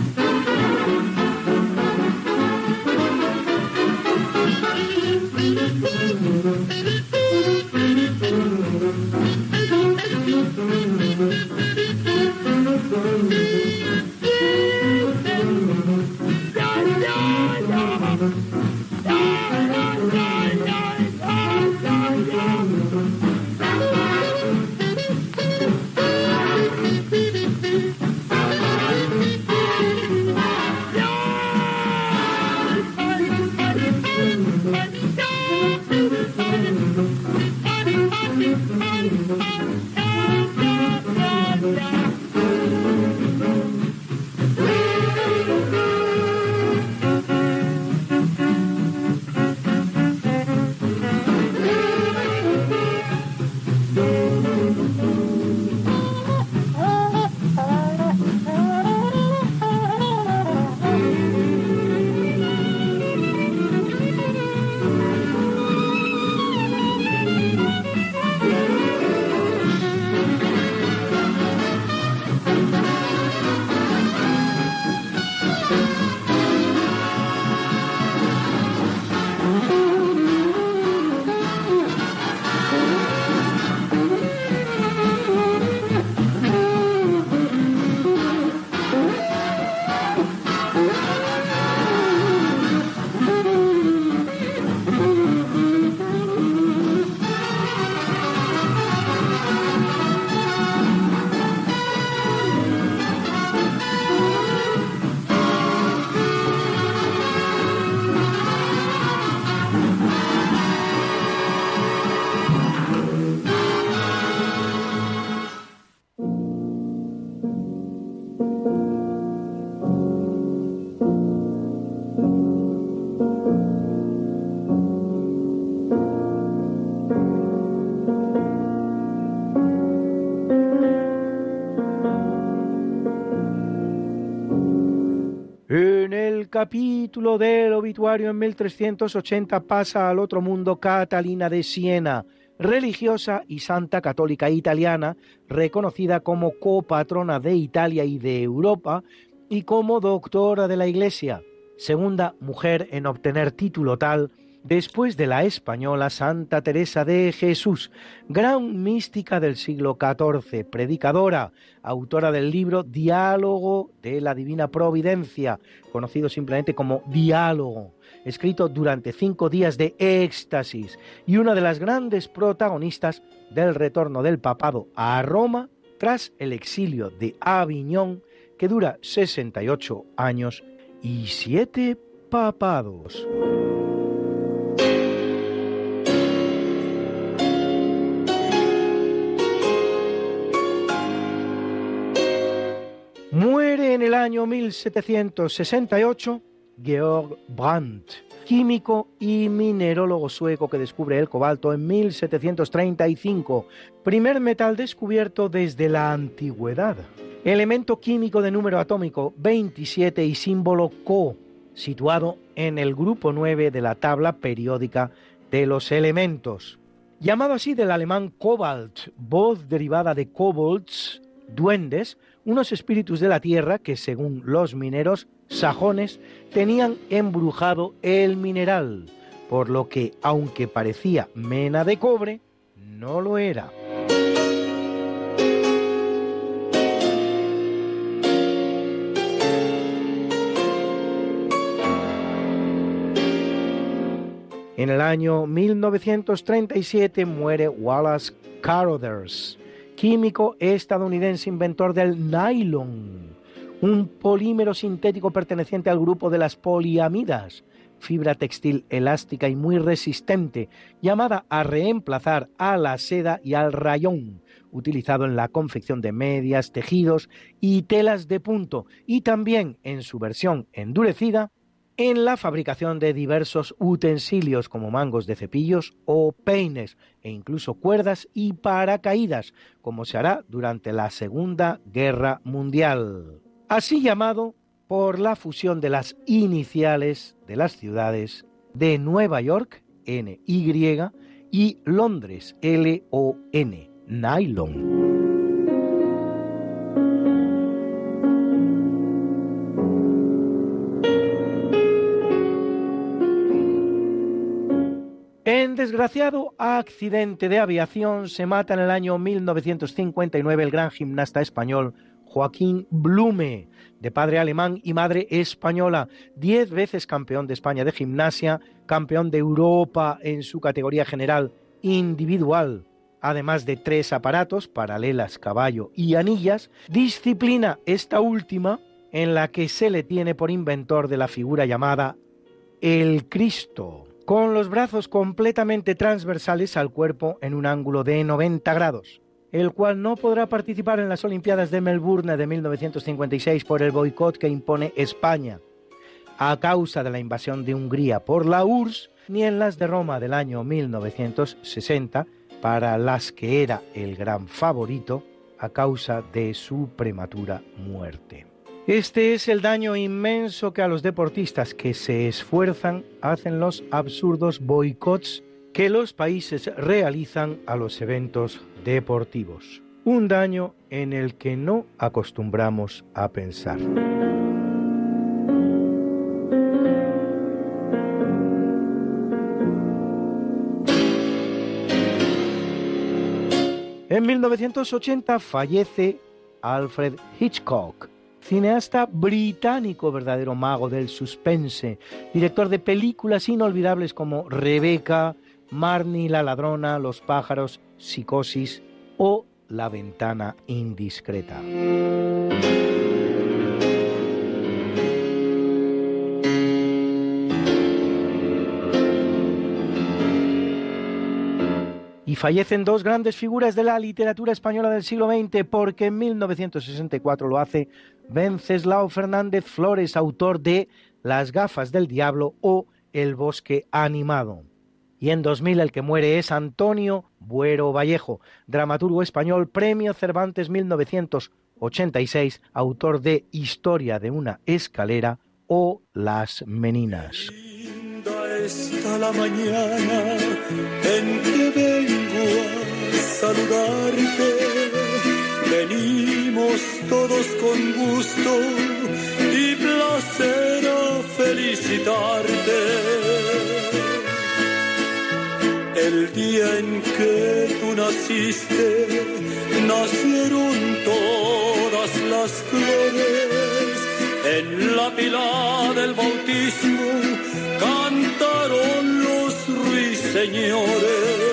Capítulo del obituario en 1380 pasa al otro mundo Catalina de Siena, religiosa y santa católica italiana, reconocida como copatrona de Italia y de Europa y como doctora de la Iglesia, segunda mujer en obtener título tal después de la española Santa Teresa de Jesús, gran mística del siglo XIV, predicadora, autora del libro Diálogo de la Divina Providencia, conocido simplemente como Diálogo, escrito durante cinco días de éxtasis y una de las grandes protagonistas del retorno del papado a Roma tras el exilio de Aviñón, que dura 68 años y siete papados. Muere en el año 1768 Georg Brandt, químico y minerólogo sueco que descubre el cobalto en 1735, primer metal descubierto desde la antigüedad. Elemento químico de número atómico 27 y símbolo Co, situado en el grupo 9 de la tabla periódica de los elementos. Llamado así del alemán Cobalt, voz derivada de kobolds, duendes, unos espíritus de la tierra que, según los mineros sajones, tenían embrujado el mineral, por lo que, aunque parecía mena de cobre, no lo era. En el año 1937 muere Wallace Carothers, químico estadounidense inventor del nylon, un polímero sintético perteneciente al grupo de las poliamidas, fibra textil elástica y muy resistente, llamada a reemplazar a la seda y al rayón, utilizado en la confección de medias, tejidos y telas de punto, y también en su versión endurecida en la fabricación de diversos utensilios como mangos de cepillos o peines e incluso cuerdas y paracaídas, como se hará durante la Segunda Guerra Mundial. Así llamado por la fusión de las iniciales de las ciudades de Nueva York, NY, y Londres, L-O-N, Nylon. En desgraciado accidente de aviación se mata en el año 1959 el gran gimnasta español Joaquín Blume, de padre alemán y madre española, diez veces campeón de España de gimnasia, campeón de Europa en su categoría general individual, además de tres aparatos, paralelas, caballo y anillas, disciplina esta última en la que se le tiene por inventor de la figura llamada el Cristo con los brazos completamente transversales al cuerpo en un ángulo de 90 grados, el cual no podrá participar en las Olimpiadas de Melbourne de 1956 por el boicot que impone España, a causa de la invasión de Hungría por la URSS, ni en las de Roma del año 1960, para las que era el gran favorito a causa de su prematura muerte. Este es el daño inmenso que a los deportistas que se esfuerzan hacen los absurdos boicots que los países realizan a los eventos deportivos. Un daño en el que no acostumbramos a pensar. En 1980 fallece Alfred Hitchcock, cineasta británico, verdadero mago del suspense, director de películas inolvidables como Rebeca, Marnie la ladrona, Los pájaros, Psicosis o La ventana indiscreta. y fallecen dos grandes figuras de la literatura española del siglo XX porque en 1964 lo hace Venceslao Fernández Flores, autor de Las gafas del diablo o El bosque animado. Y en 2000 el que muere es Antonio Buero Vallejo, dramaturgo español, Premio Cervantes 1986, autor de Historia de una escalera o Las Meninas. la mañana que tú naciste, nacieron todas las flores. En la pila del bautismo cantaron los ruiseñores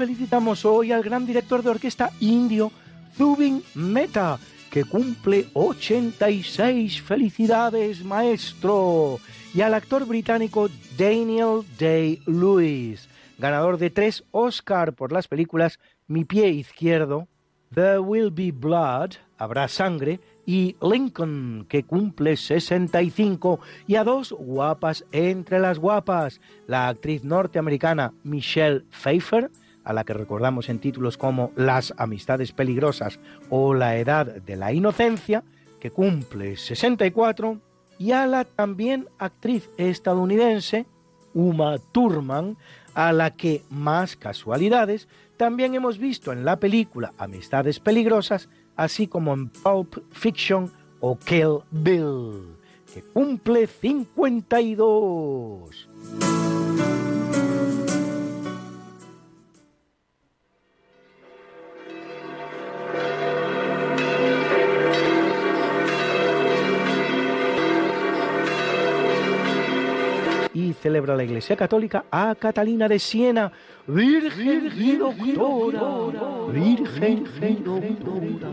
felicitamos hoy al gran director de orquesta indio, Zubin Mehta que cumple 86 felicidades, maestro, y al actor británico Daniel Day-Lewis, ganador de tres Oscar por las películas Mi pie izquierdo, There Will Be Blood, Habrá sangre, y Lincoln, que cumple 65, y a dos guapas entre las guapas, la actriz norteamericana Michelle Pfeiffer, a la que recordamos en títulos como Las amistades peligrosas o La edad de la inocencia, que cumple 64, y a la también actriz estadounidense Uma Thurman, a la que, más casualidades, también hemos visto en la película Amistades Peligrosas, así como en Pulp Fiction o Kill Bill, que cumple 52. Celebra la Iglesia Católica a Catalina de Siena, Virgen y Doctora, Virgen y Doctora,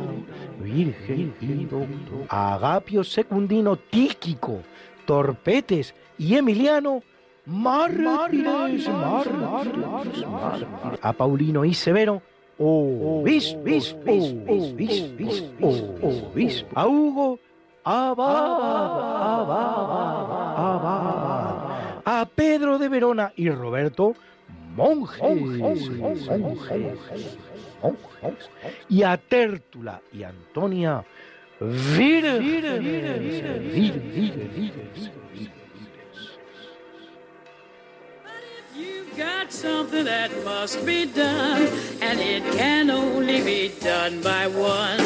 Virgen y Doctora, Agapio Secundino Tíquico, Torpetes. Y Emiliano, Mártires, a Paulino y Severo, bis, bis, a Pedro de Verona y Roberto monjes, y a Tértula y Antonia got something that must be done, and it can only be done by one.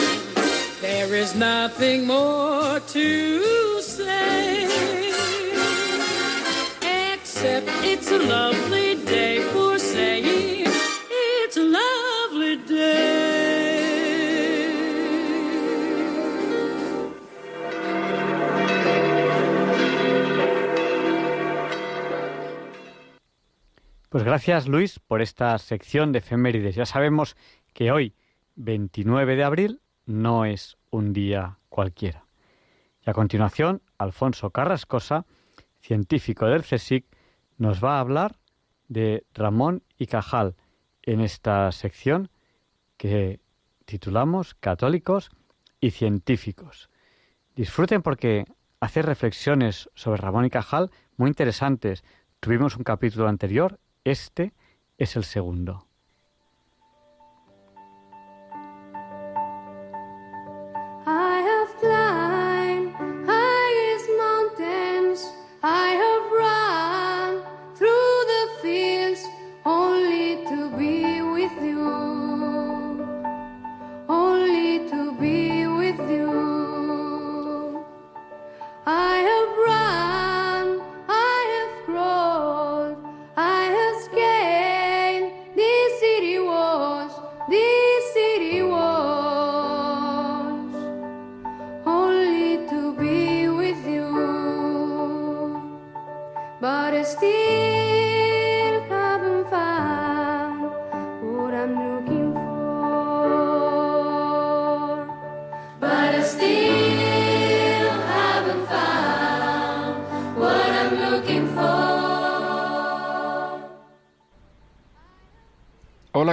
There is nothing more to say. It's a lovely day for saying it's a lovely day. Pues gracias Luis por esta sección de efemérides. Ya sabemos que hoy, 29 de abril, no es un día cualquiera. Y a continuación, Alfonso Carrascosa, científico del CSIC, nos va a hablar de Ramón y Cajal en esta sección que titulamos Católicos y Científicos. Disfruten porque hace reflexiones sobre Ramón y Cajal muy interesantes. Tuvimos un capítulo anterior, este es el segundo.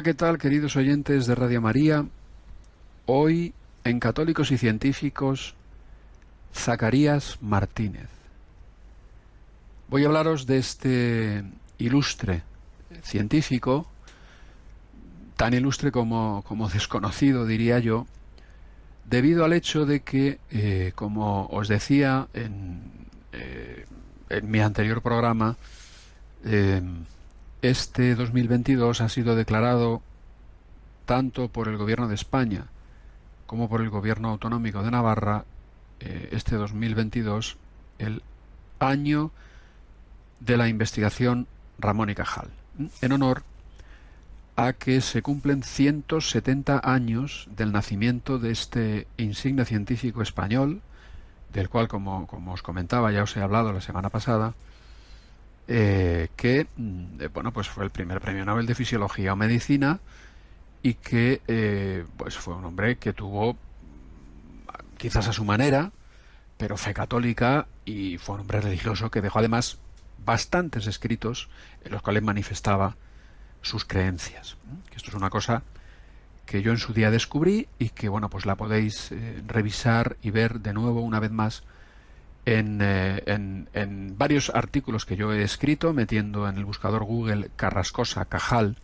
¿Qué tal, queridos oyentes de Radio María? Hoy, en Católicos y Científicos, Zacarías Martínez. Voy a hablaros de este ilustre científico, tan ilustre como, como desconocido, diría yo, debido al hecho de que, eh, como os decía en, eh, en mi anterior programa, eh, este 2022 ha sido declarado tanto por el Gobierno de España como por el Gobierno Autonómico de Navarra, eh, este 2022, el año de la investigación Ramón y Cajal, en honor a que se cumplen 170 años del nacimiento de este insigne científico español, del cual, como, como os comentaba, ya os he hablado la semana pasada, eh, que mm, eh, bueno pues fue el primer premio Nobel de Fisiología o Medicina y que eh, pues fue un hombre que tuvo quizás a su manera, pero fe católica y fue un hombre religioso que dejó además bastantes escritos en los cuales manifestaba sus creencias. Esto es una cosa que yo en su día descubrí y que bueno pues la podéis revisar y ver de nuevo una vez más eh, en, varios artículos que yo he escrito metiendo en el buscador Google Carrascosa Cajal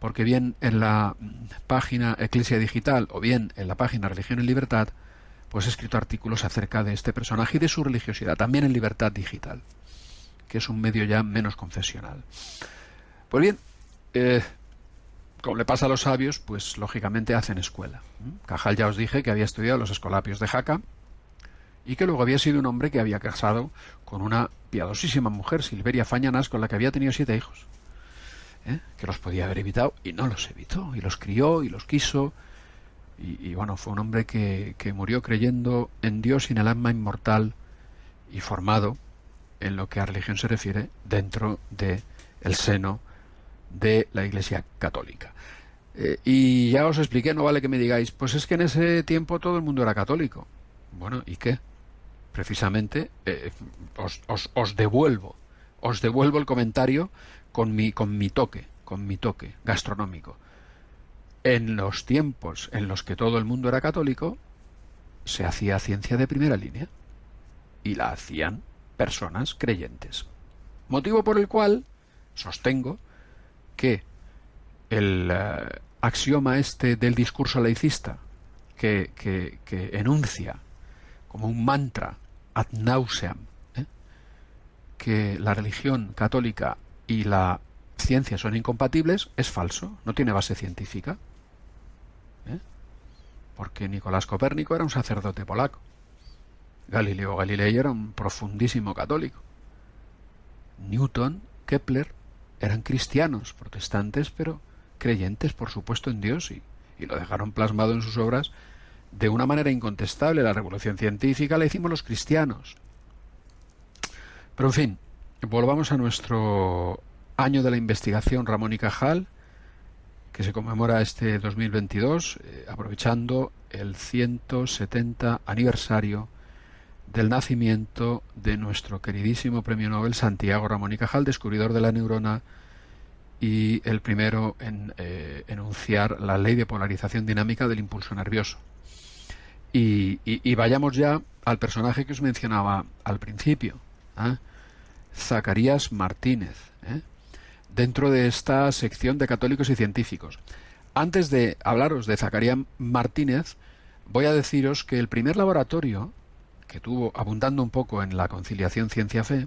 porque bien en la página Eclesia Digital o bien en la página Religión y Libertad pues he escrito artículos acerca de este personaje y de su religiosidad también en Libertad Digital que es un medio ya menos confesional pues bien eh, como le pasa a los sabios, pues lógicamente hacen escuela. Cajal ya os dije que había estudiado los escolapios de Jaca y que luego había sido un hombre que había casado con una piadosísima mujer, Silveria Fañanas, con la que había tenido siete hijos. ¿eh? Que los podía haber evitado y no los evitó, y los crió y los quiso. Y, bueno, fue un hombre que, que, murió creyendo en Dios y en el alma inmortal y formado en lo que a religión se refiere dentro de el seno de la Iglesia Católica. Eh, y ya os expliqué, no vale que me digáis, pues es que en ese tiempo todo el mundo era católico. Bueno, ¿y qué? Precisamente eh, os, os, devuelvo, os devuelvo el comentario con mi, con mi toque, con mi toque gastronómico. En los tiempos en los que todo el mundo era católico, se hacía ciencia de primera línea y la hacían personas creyentes. Motivo por el cual sostengo que el eh, axioma este del discurso laicista, que, enuncia como un mantra ad nauseam, ¿eh? que la religión católica y la ciencia son incompatibles, es falso, no tiene base científica. ¿eh? Porque Nicolás Copérnico era un sacerdote polaco. Galileo Galilei era un profundísimo católico. Newton, Kepler, eran cristianos, protestantes, pero creyentes, por supuesto, en Dios y, lo dejaron plasmado en sus obras de una manera incontestable. La revolución científica la hicimos los cristianos. Pero en fin, volvamos a nuestro año de la investigación Ramón y Cajal, que se conmemora este 2022, eh, aprovechando el 170 aniversario del nacimiento de nuestro queridísimo premio Nobel Santiago Ramón y Cajal, descubridor de la neurona y el primero en eh, enunciar la ley de polarización dinámica del impulso nervioso. Y, vayamos ya al personaje que os mencionaba al principio, ¿eh? Zacarías Martínez, ¿eh? dentro de esta sección de católicos y científicos. Antes de hablaros de Zacarías Martínez, voy a deciros que el primer laboratorio que tuvo, abundando un poco en la conciliación ciencia-fe,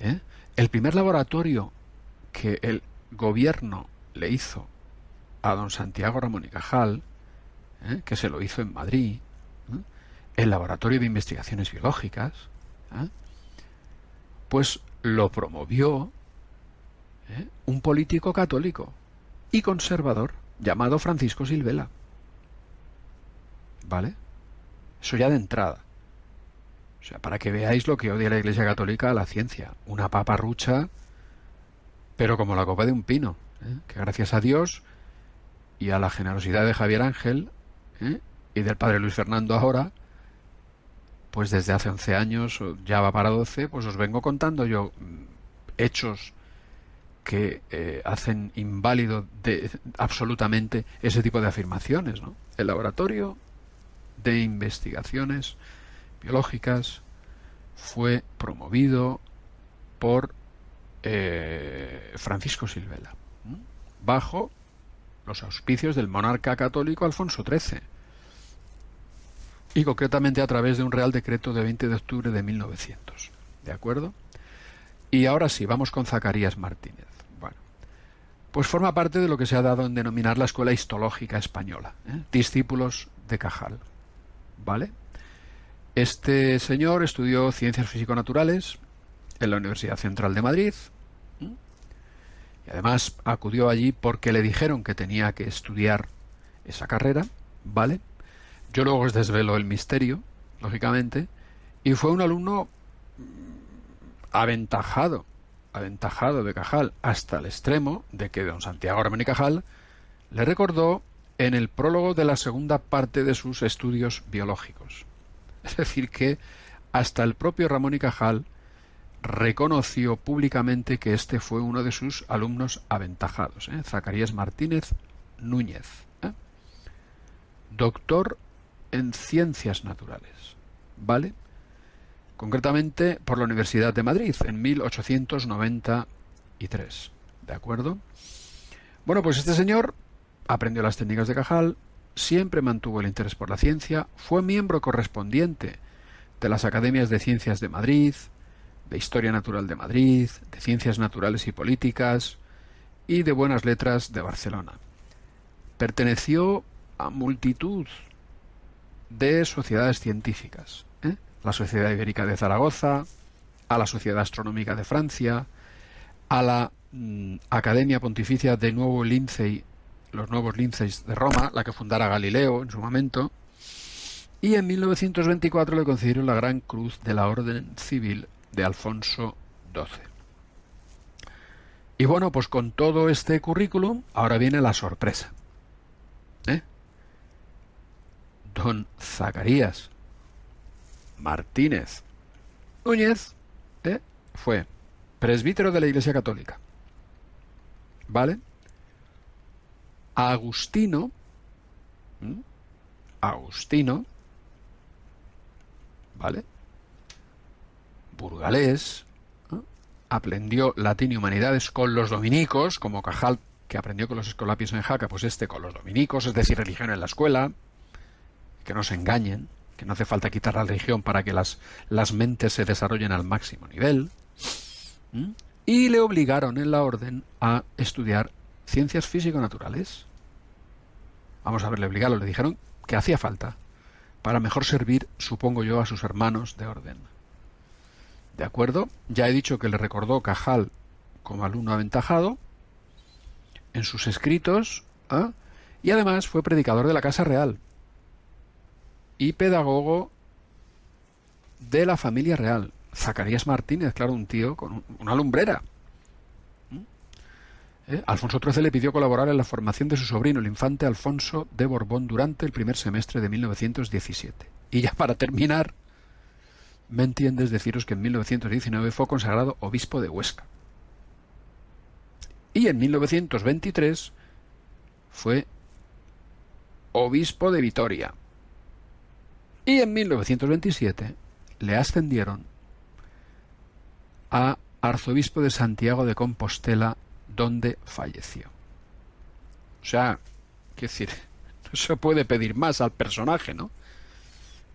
¿eh? el primer laboratorio que el gobierno le hizo a don Santiago Ramón y Cajal, que se lo hizo en Madrid. El laboratorio de investigaciones biológicas, pues lo promovió un político católico y conservador llamado Francisco Silvela. ¿Vale? Eso ya de entrada. O sea, para que veáis lo que odia la Iglesia Católica a la ciencia. Una paparrucha, pero como la copa de un pino. ¿eh? Que gracias a Dios y a la generosidad de Javier Ángel ¿eh? y del padre Luis Fernando ahora, pues desde hace 11 años, ya va para 12, pues os vengo contando yo mm, hechos que eh, hacen inválido de, absolutamente ese tipo de afirmaciones. ¿no? El laboratorio de investigaciones biológicas fue promovido por eh, Francisco Silvela, bajo los auspicios del monarca católico Alfonso XIII, y concretamente a través de un Real Decreto de 20 de octubre de 1900. ¿De acuerdo? Y ahora sí, vamos con Zacarías Martínez. Bueno, pues forma parte de lo que se ha dado en denominar la Escuela Histológica Española, ¿eh? discípulos de Cajal. ¿Vale? Este señor estudió ciencias físico-naturales en la Universidad Central de Madrid y además acudió allí porque le dijeron que tenía que estudiar esa carrera, ¿vale? Yo luego os desvelo el misterio, lógicamente, y fue un alumno aventajado, aventajado de Cajal, hasta el extremo de que don Santiago Ramón y Cajal le recordó en el prólogo de la segunda parte de sus estudios biológicos. *laughs* Es decir, que hasta el propio Ramón y Cajal reconoció públicamente que este fue uno de sus alumnos aventajados, ¿eh? Zacarías Martínez Núñez, ¿eh? doctor en ciencias naturales, ¿vale? Concretamente por la Universidad de Madrid en 1893, ¿de acuerdo? Bueno, pues este señor aprendió las técnicas de Cajal, siempre mantuvo el interés por la ciencia, fue miembro correspondiente de las Academias de Ciencias de Madrid, de Historia Natural de Madrid, de Ciencias Naturales y Políticas y de Buenas Letras de Barcelona. Perteneció a multitud de sociedades científicas, ¿eh? la Sociedad Ibérica de Zaragoza, a la Sociedad Astronómica de Francia, a la mm, Academia Pontificia de Nuevo Lincei, los Nuevos Linceis de Roma, la que fundara Galileo en su momento, y en 1924 le concedieron la Gran Cruz de la Orden Civil de Alfonso XII. Y bueno, pues con todo este currículum, ahora viene la sorpresa. ¿Eh? Don Zacarías Martínez Núñez ¿eh? fue presbítero de la Iglesia Católica. ¿Vale? Agustino, Agustino, ¿vale? burgalés, aprendió latín y humanidades con los dominicos, como Cajal, que aprendió con los escolapios en Jaca, pues este con los dominicos, es decir, religión en la escuela, que no se engañen, que no hace falta quitar la religión para que las, las mentes se desarrollen al máximo nivel. Y le obligaron en la orden a estudiar ciencias físico-naturales. Vamos a ver, le obligaron, le dijeron que hacía falta para mejor servir, supongo yo, a sus hermanos de orden. ¿De acuerdo? Ya he dicho que le recordó Cajal como alumno aventajado en sus escritos ¿ah? y además fue predicador de la Casa Real y pedagogo de la familia real. Zacarías Martínez, claro, un tío con una lumbrera. ¿Mm? ¿Eh? Alfonso XIII le pidió colaborar en la formación de su sobrino, el infante Alfonso de Borbón, durante el primer semestre de 1917. Y ya para terminar, me entiendes deciros que en 1919 fue consagrado obispo de Huesca. Y en 1923 fue obispo de Vitoria. Y en 1927 le ascendieron a arzobispo de Santiago de Compostela, donde falleció. O sea, qué decir, *laughs* no se puede pedir más al personaje, ¿no?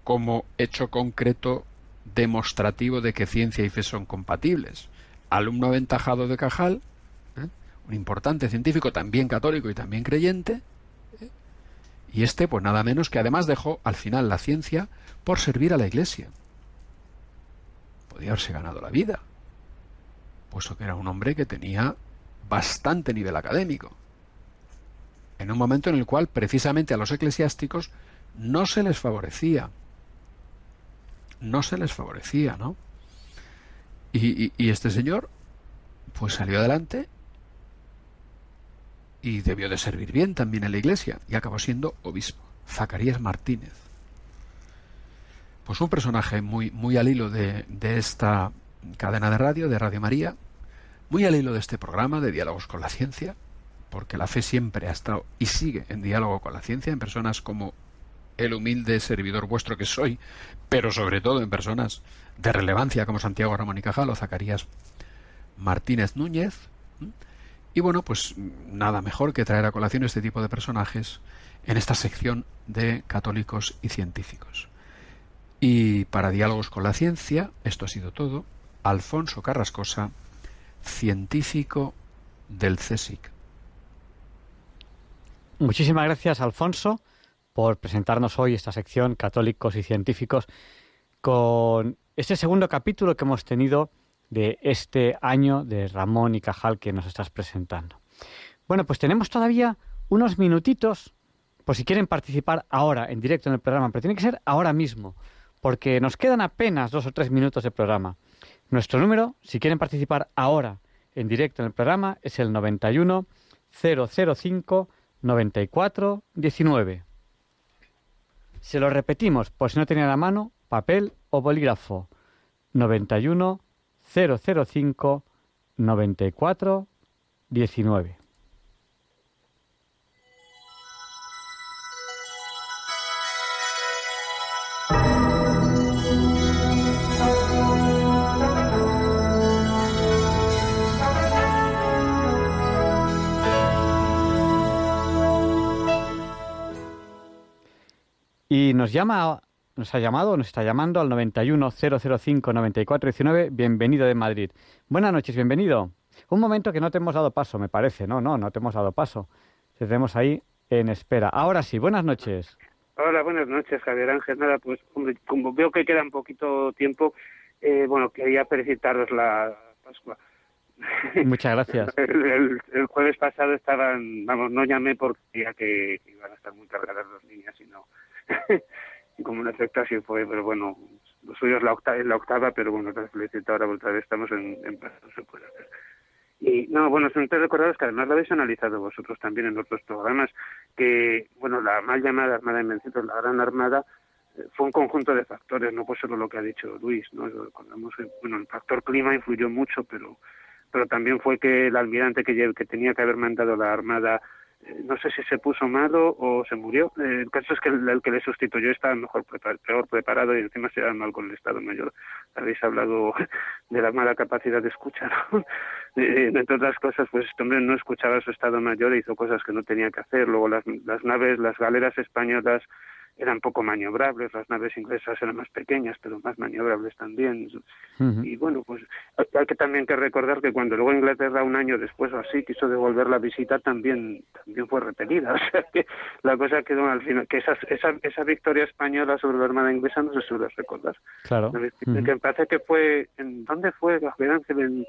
Como hecho concreto demostrativo de que ciencia y fe son compatibles. Alumno aventajado de Cajal, ¿eh? un importante científico, también católico y también creyente. Y este, pues nada menos que además dejó al final la ciencia por servir a la Iglesia. Podía haberse ganado la vida, puesto que era un hombre que tenía bastante nivel académico, en un momento en el cual precisamente a los eclesiásticos no se les favorecía no se les favorecía, ¿no? Y, este señor, pues salió adelante y debió de servir bien también en la iglesia y acabó siendo obispo, Zacarías Martínez. Pues un personaje muy, muy al hilo de, de esta cadena de radio, de Radio María, muy al hilo de este programa de diálogos con la ciencia, porque la fe siempre ha estado y sigue en diálogo con la ciencia, en personas como el humilde servidor vuestro que soy, pero sobre todo en personas de relevancia como Santiago Ramón y Cajal o Zacarías Martínez Núñez. Y bueno, pues nada mejor que traer a colación este tipo de personajes en esta sección de católicos y científicos. Y para diálogos con la ciencia, esto ha sido todo. Alfonso Carrascosa, científico del CSIC. Muchísimas gracias, Alfonso por presentarnos hoy esta sección Católicos y Científicos con este segundo capítulo que hemos tenido de este año de Ramón y Cajal que nos estás presentando. Bueno, pues tenemos todavía unos minutitos por si quieren participar ahora en directo en el programa, pero tiene que ser ahora mismo, porque nos quedan apenas dos o tres minutos de programa. Nuestro número, si quieren participar ahora en directo en el programa, es el 91 005 94 19. Se lo repetimos por si no tenía a mano papel o bolígrafo. 91 005 94 19. Y nos llama, nos ha llamado, nos está llamando al 910059419. Bienvenido de Madrid. Buenas noches, bienvenido. Un momento que no te hemos dado paso, me parece. No, no, no te hemos dado paso. Te tenemos ahí en espera. Ahora sí, buenas noches. Hola, buenas noches, Javier Ángel. Nada, pues como veo que queda un poquito tiempo, eh, bueno, quería felicitaros la Pascua. Muchas gracias. *laughs* el, jueves pasado estaban, vamos, no llamé porque ya que iban a estar muy cargadas las niñas, sino *laughs* como un efecto así fue, pero bueno, lo suyo es la octava, la octava pero bueno, te felicito ahora otra vez estamos en, en no se puede hacer. Y no, bueno, son tres recordados que además lo habéis analizado vosotros también en otros programas, que, bueno, la mal llamada Armada de Invencitos, la Gran Armada, eh, fue un conjunto de factores, no fue solo lo que ha dicho Luis, ¿no? Recordamos que, bueno, el factor clima influyó mucho, pero pero también fue que el almirante que, que tenía que haber mandado la Armada no sé si se puso malo o se murió. Eh, el caso es que el, que le sustituyó estaba mejor peor preparado y encima se da mal con el Estado Mayor. Habéis hablado *laughs* de la mala capacidad de escuchar. *laughs* entre otras cosas, pues este hombre no escuchaba a su Estado Mayor e hizo cosas que no tenía que hacer. Luego las naves, las galeras españolas eran poco maniobrables, las naves inglesas eran más pequeñas, pero más maniobrables también. Y bueno, pues hay que también que recordar que cuando luego Inglaterra un año después o así quiso devolver la visita también también fue repelida, *laughs* o sea que la cosa quedó al final que esa esa, esa victoria española sobre la Armada inglesa no se suele recordar. Claro. Que parece que fue en dónde fue Ángel en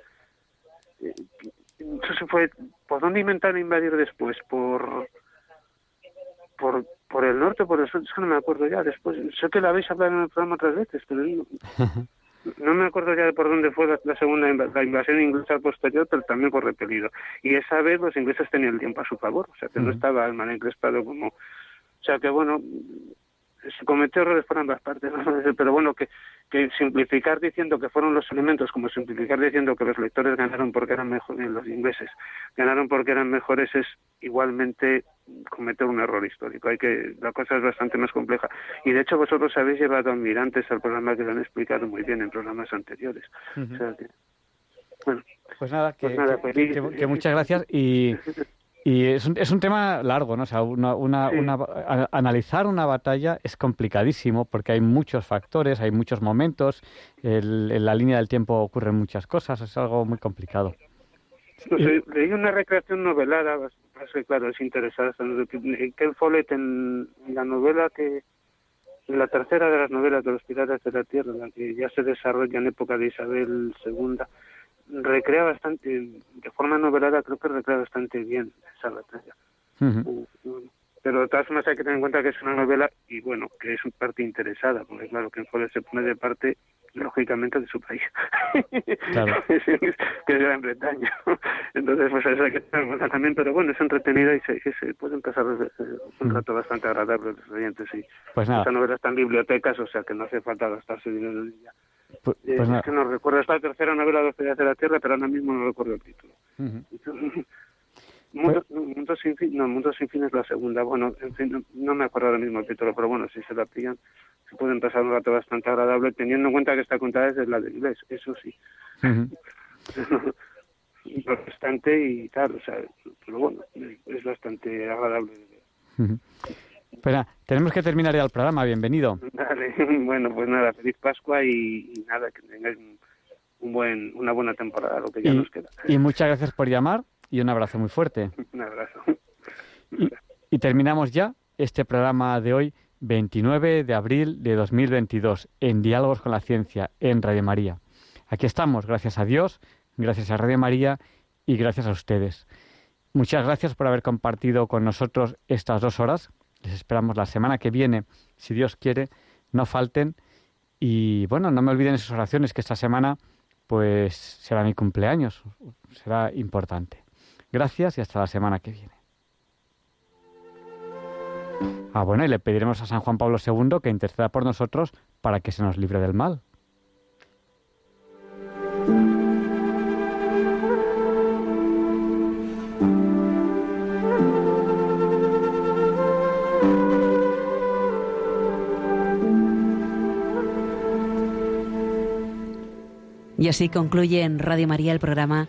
entonces fue por dónde intentaron invadir después por por por el norte, por el sur, es que no me acuerdo ya. Después, sé que lo habéis hablado en el programa otras veces, pero *laughs* no, me acuerdo ya de por dónde fue la, segunda la invasión inglesa posterior, pero también por repelido. Y esa vez los ingleses tenían el tiempo a su favor, o sea que no estaba el mal encrespado como. O sea que bueno, se cometió errores por ambas partes, *laughs* pero bueno, que, que simplificar diciendo que fueron los elementos, como simplificar diciendo que los lectores ganaron porque eran mejores, los ingleses ganaron porque eran mejores, es igualmente cometer un error histórico. Hay que La cosa es bastante más compleja. Y de hecho vosotros habéis llevado almirantes al programa que lo han explicado muy bien en programas anteriores. bueno, pues nada, que, pues que muchas gracias y Y es un, es un tema largo, ¿no? O sea, una, una, analizar una batalla es complicadísimo porque hay muchos factores, hay muchos momentos, en la línea del tiempo ocurren muchas cosas, es algo muy complicado. Leí una recreación novelada, claro, es interesante. Ken Follett en, la novela que, en la tercera de las novelas de los Piratas de la Tierra, la que ya se desarrolla en época de Isabel II, recrea bastante, de forma novelada creo que recrea bastante bien esa batalla. Pero de todas formas hay que tener en cuenta que es una novela y bueno, que es un parte interesada, porque claro, que se pone de parte lógicamente de su país, claro. *laughs* que es Gran Bretaña. *laughs* Entonces, pues eso hay que cuenta también, pero bueno, es entretenida y se, se puede pasar un rato bastante agradable los oyentes. Y pues nada. Esta novela está en bibliotecas, o sea que no hace falta gastarse dinero en ella. Pues, eh, pues es que no recuerdo, esta tercera novela de los de la Tierra, pero ahora mismo no recuerdo el título. *laughs* Mundo, Mundo, sin fin, no, Mundo sin fin es la segunda. Bueno, en fin, no, me acuerdo ahora mismo el título, pero bueno, si se la pillan, se pueden pasar un rato bastante agradable, teniendo en cuenta que esta contada es la de inglés, eso sí. *laughs* bastante y tal, o sea, pero bueno, es bastante agradable. Pues tenemos que terminar ya el programa. Bienvenido. *laughs* Bueno, pues nada, feliz Pascua y, nada, que tengáis un buen, una buena temporada, lo que ya nos queda. Y muchas gracias por llamar y un abrazo muy fuerte. *laughs* un abrazo. Y, terminamos ya este programa de hoy, 29 de abril de 2022, en Diálogos con la Ciencia, en Radio María. Aquí estamos, gracias a Dios, gracias a Radio María y gracias a ustedes. Muchas gracias por haber compartido con nosotros estas dos horas les esperamos la semana que viene, si Dios quiere, no falten. Y bueno, no me olviden esas oraciones que esta semana pues será mi cumpleaños, será importante. Gracias y hasta la semana que viene. Ah, bueno, y le pediremos a San Juan Pablo II que interceda por nosotros para que se nos libre del mal. Y así concluye en Radio María el programa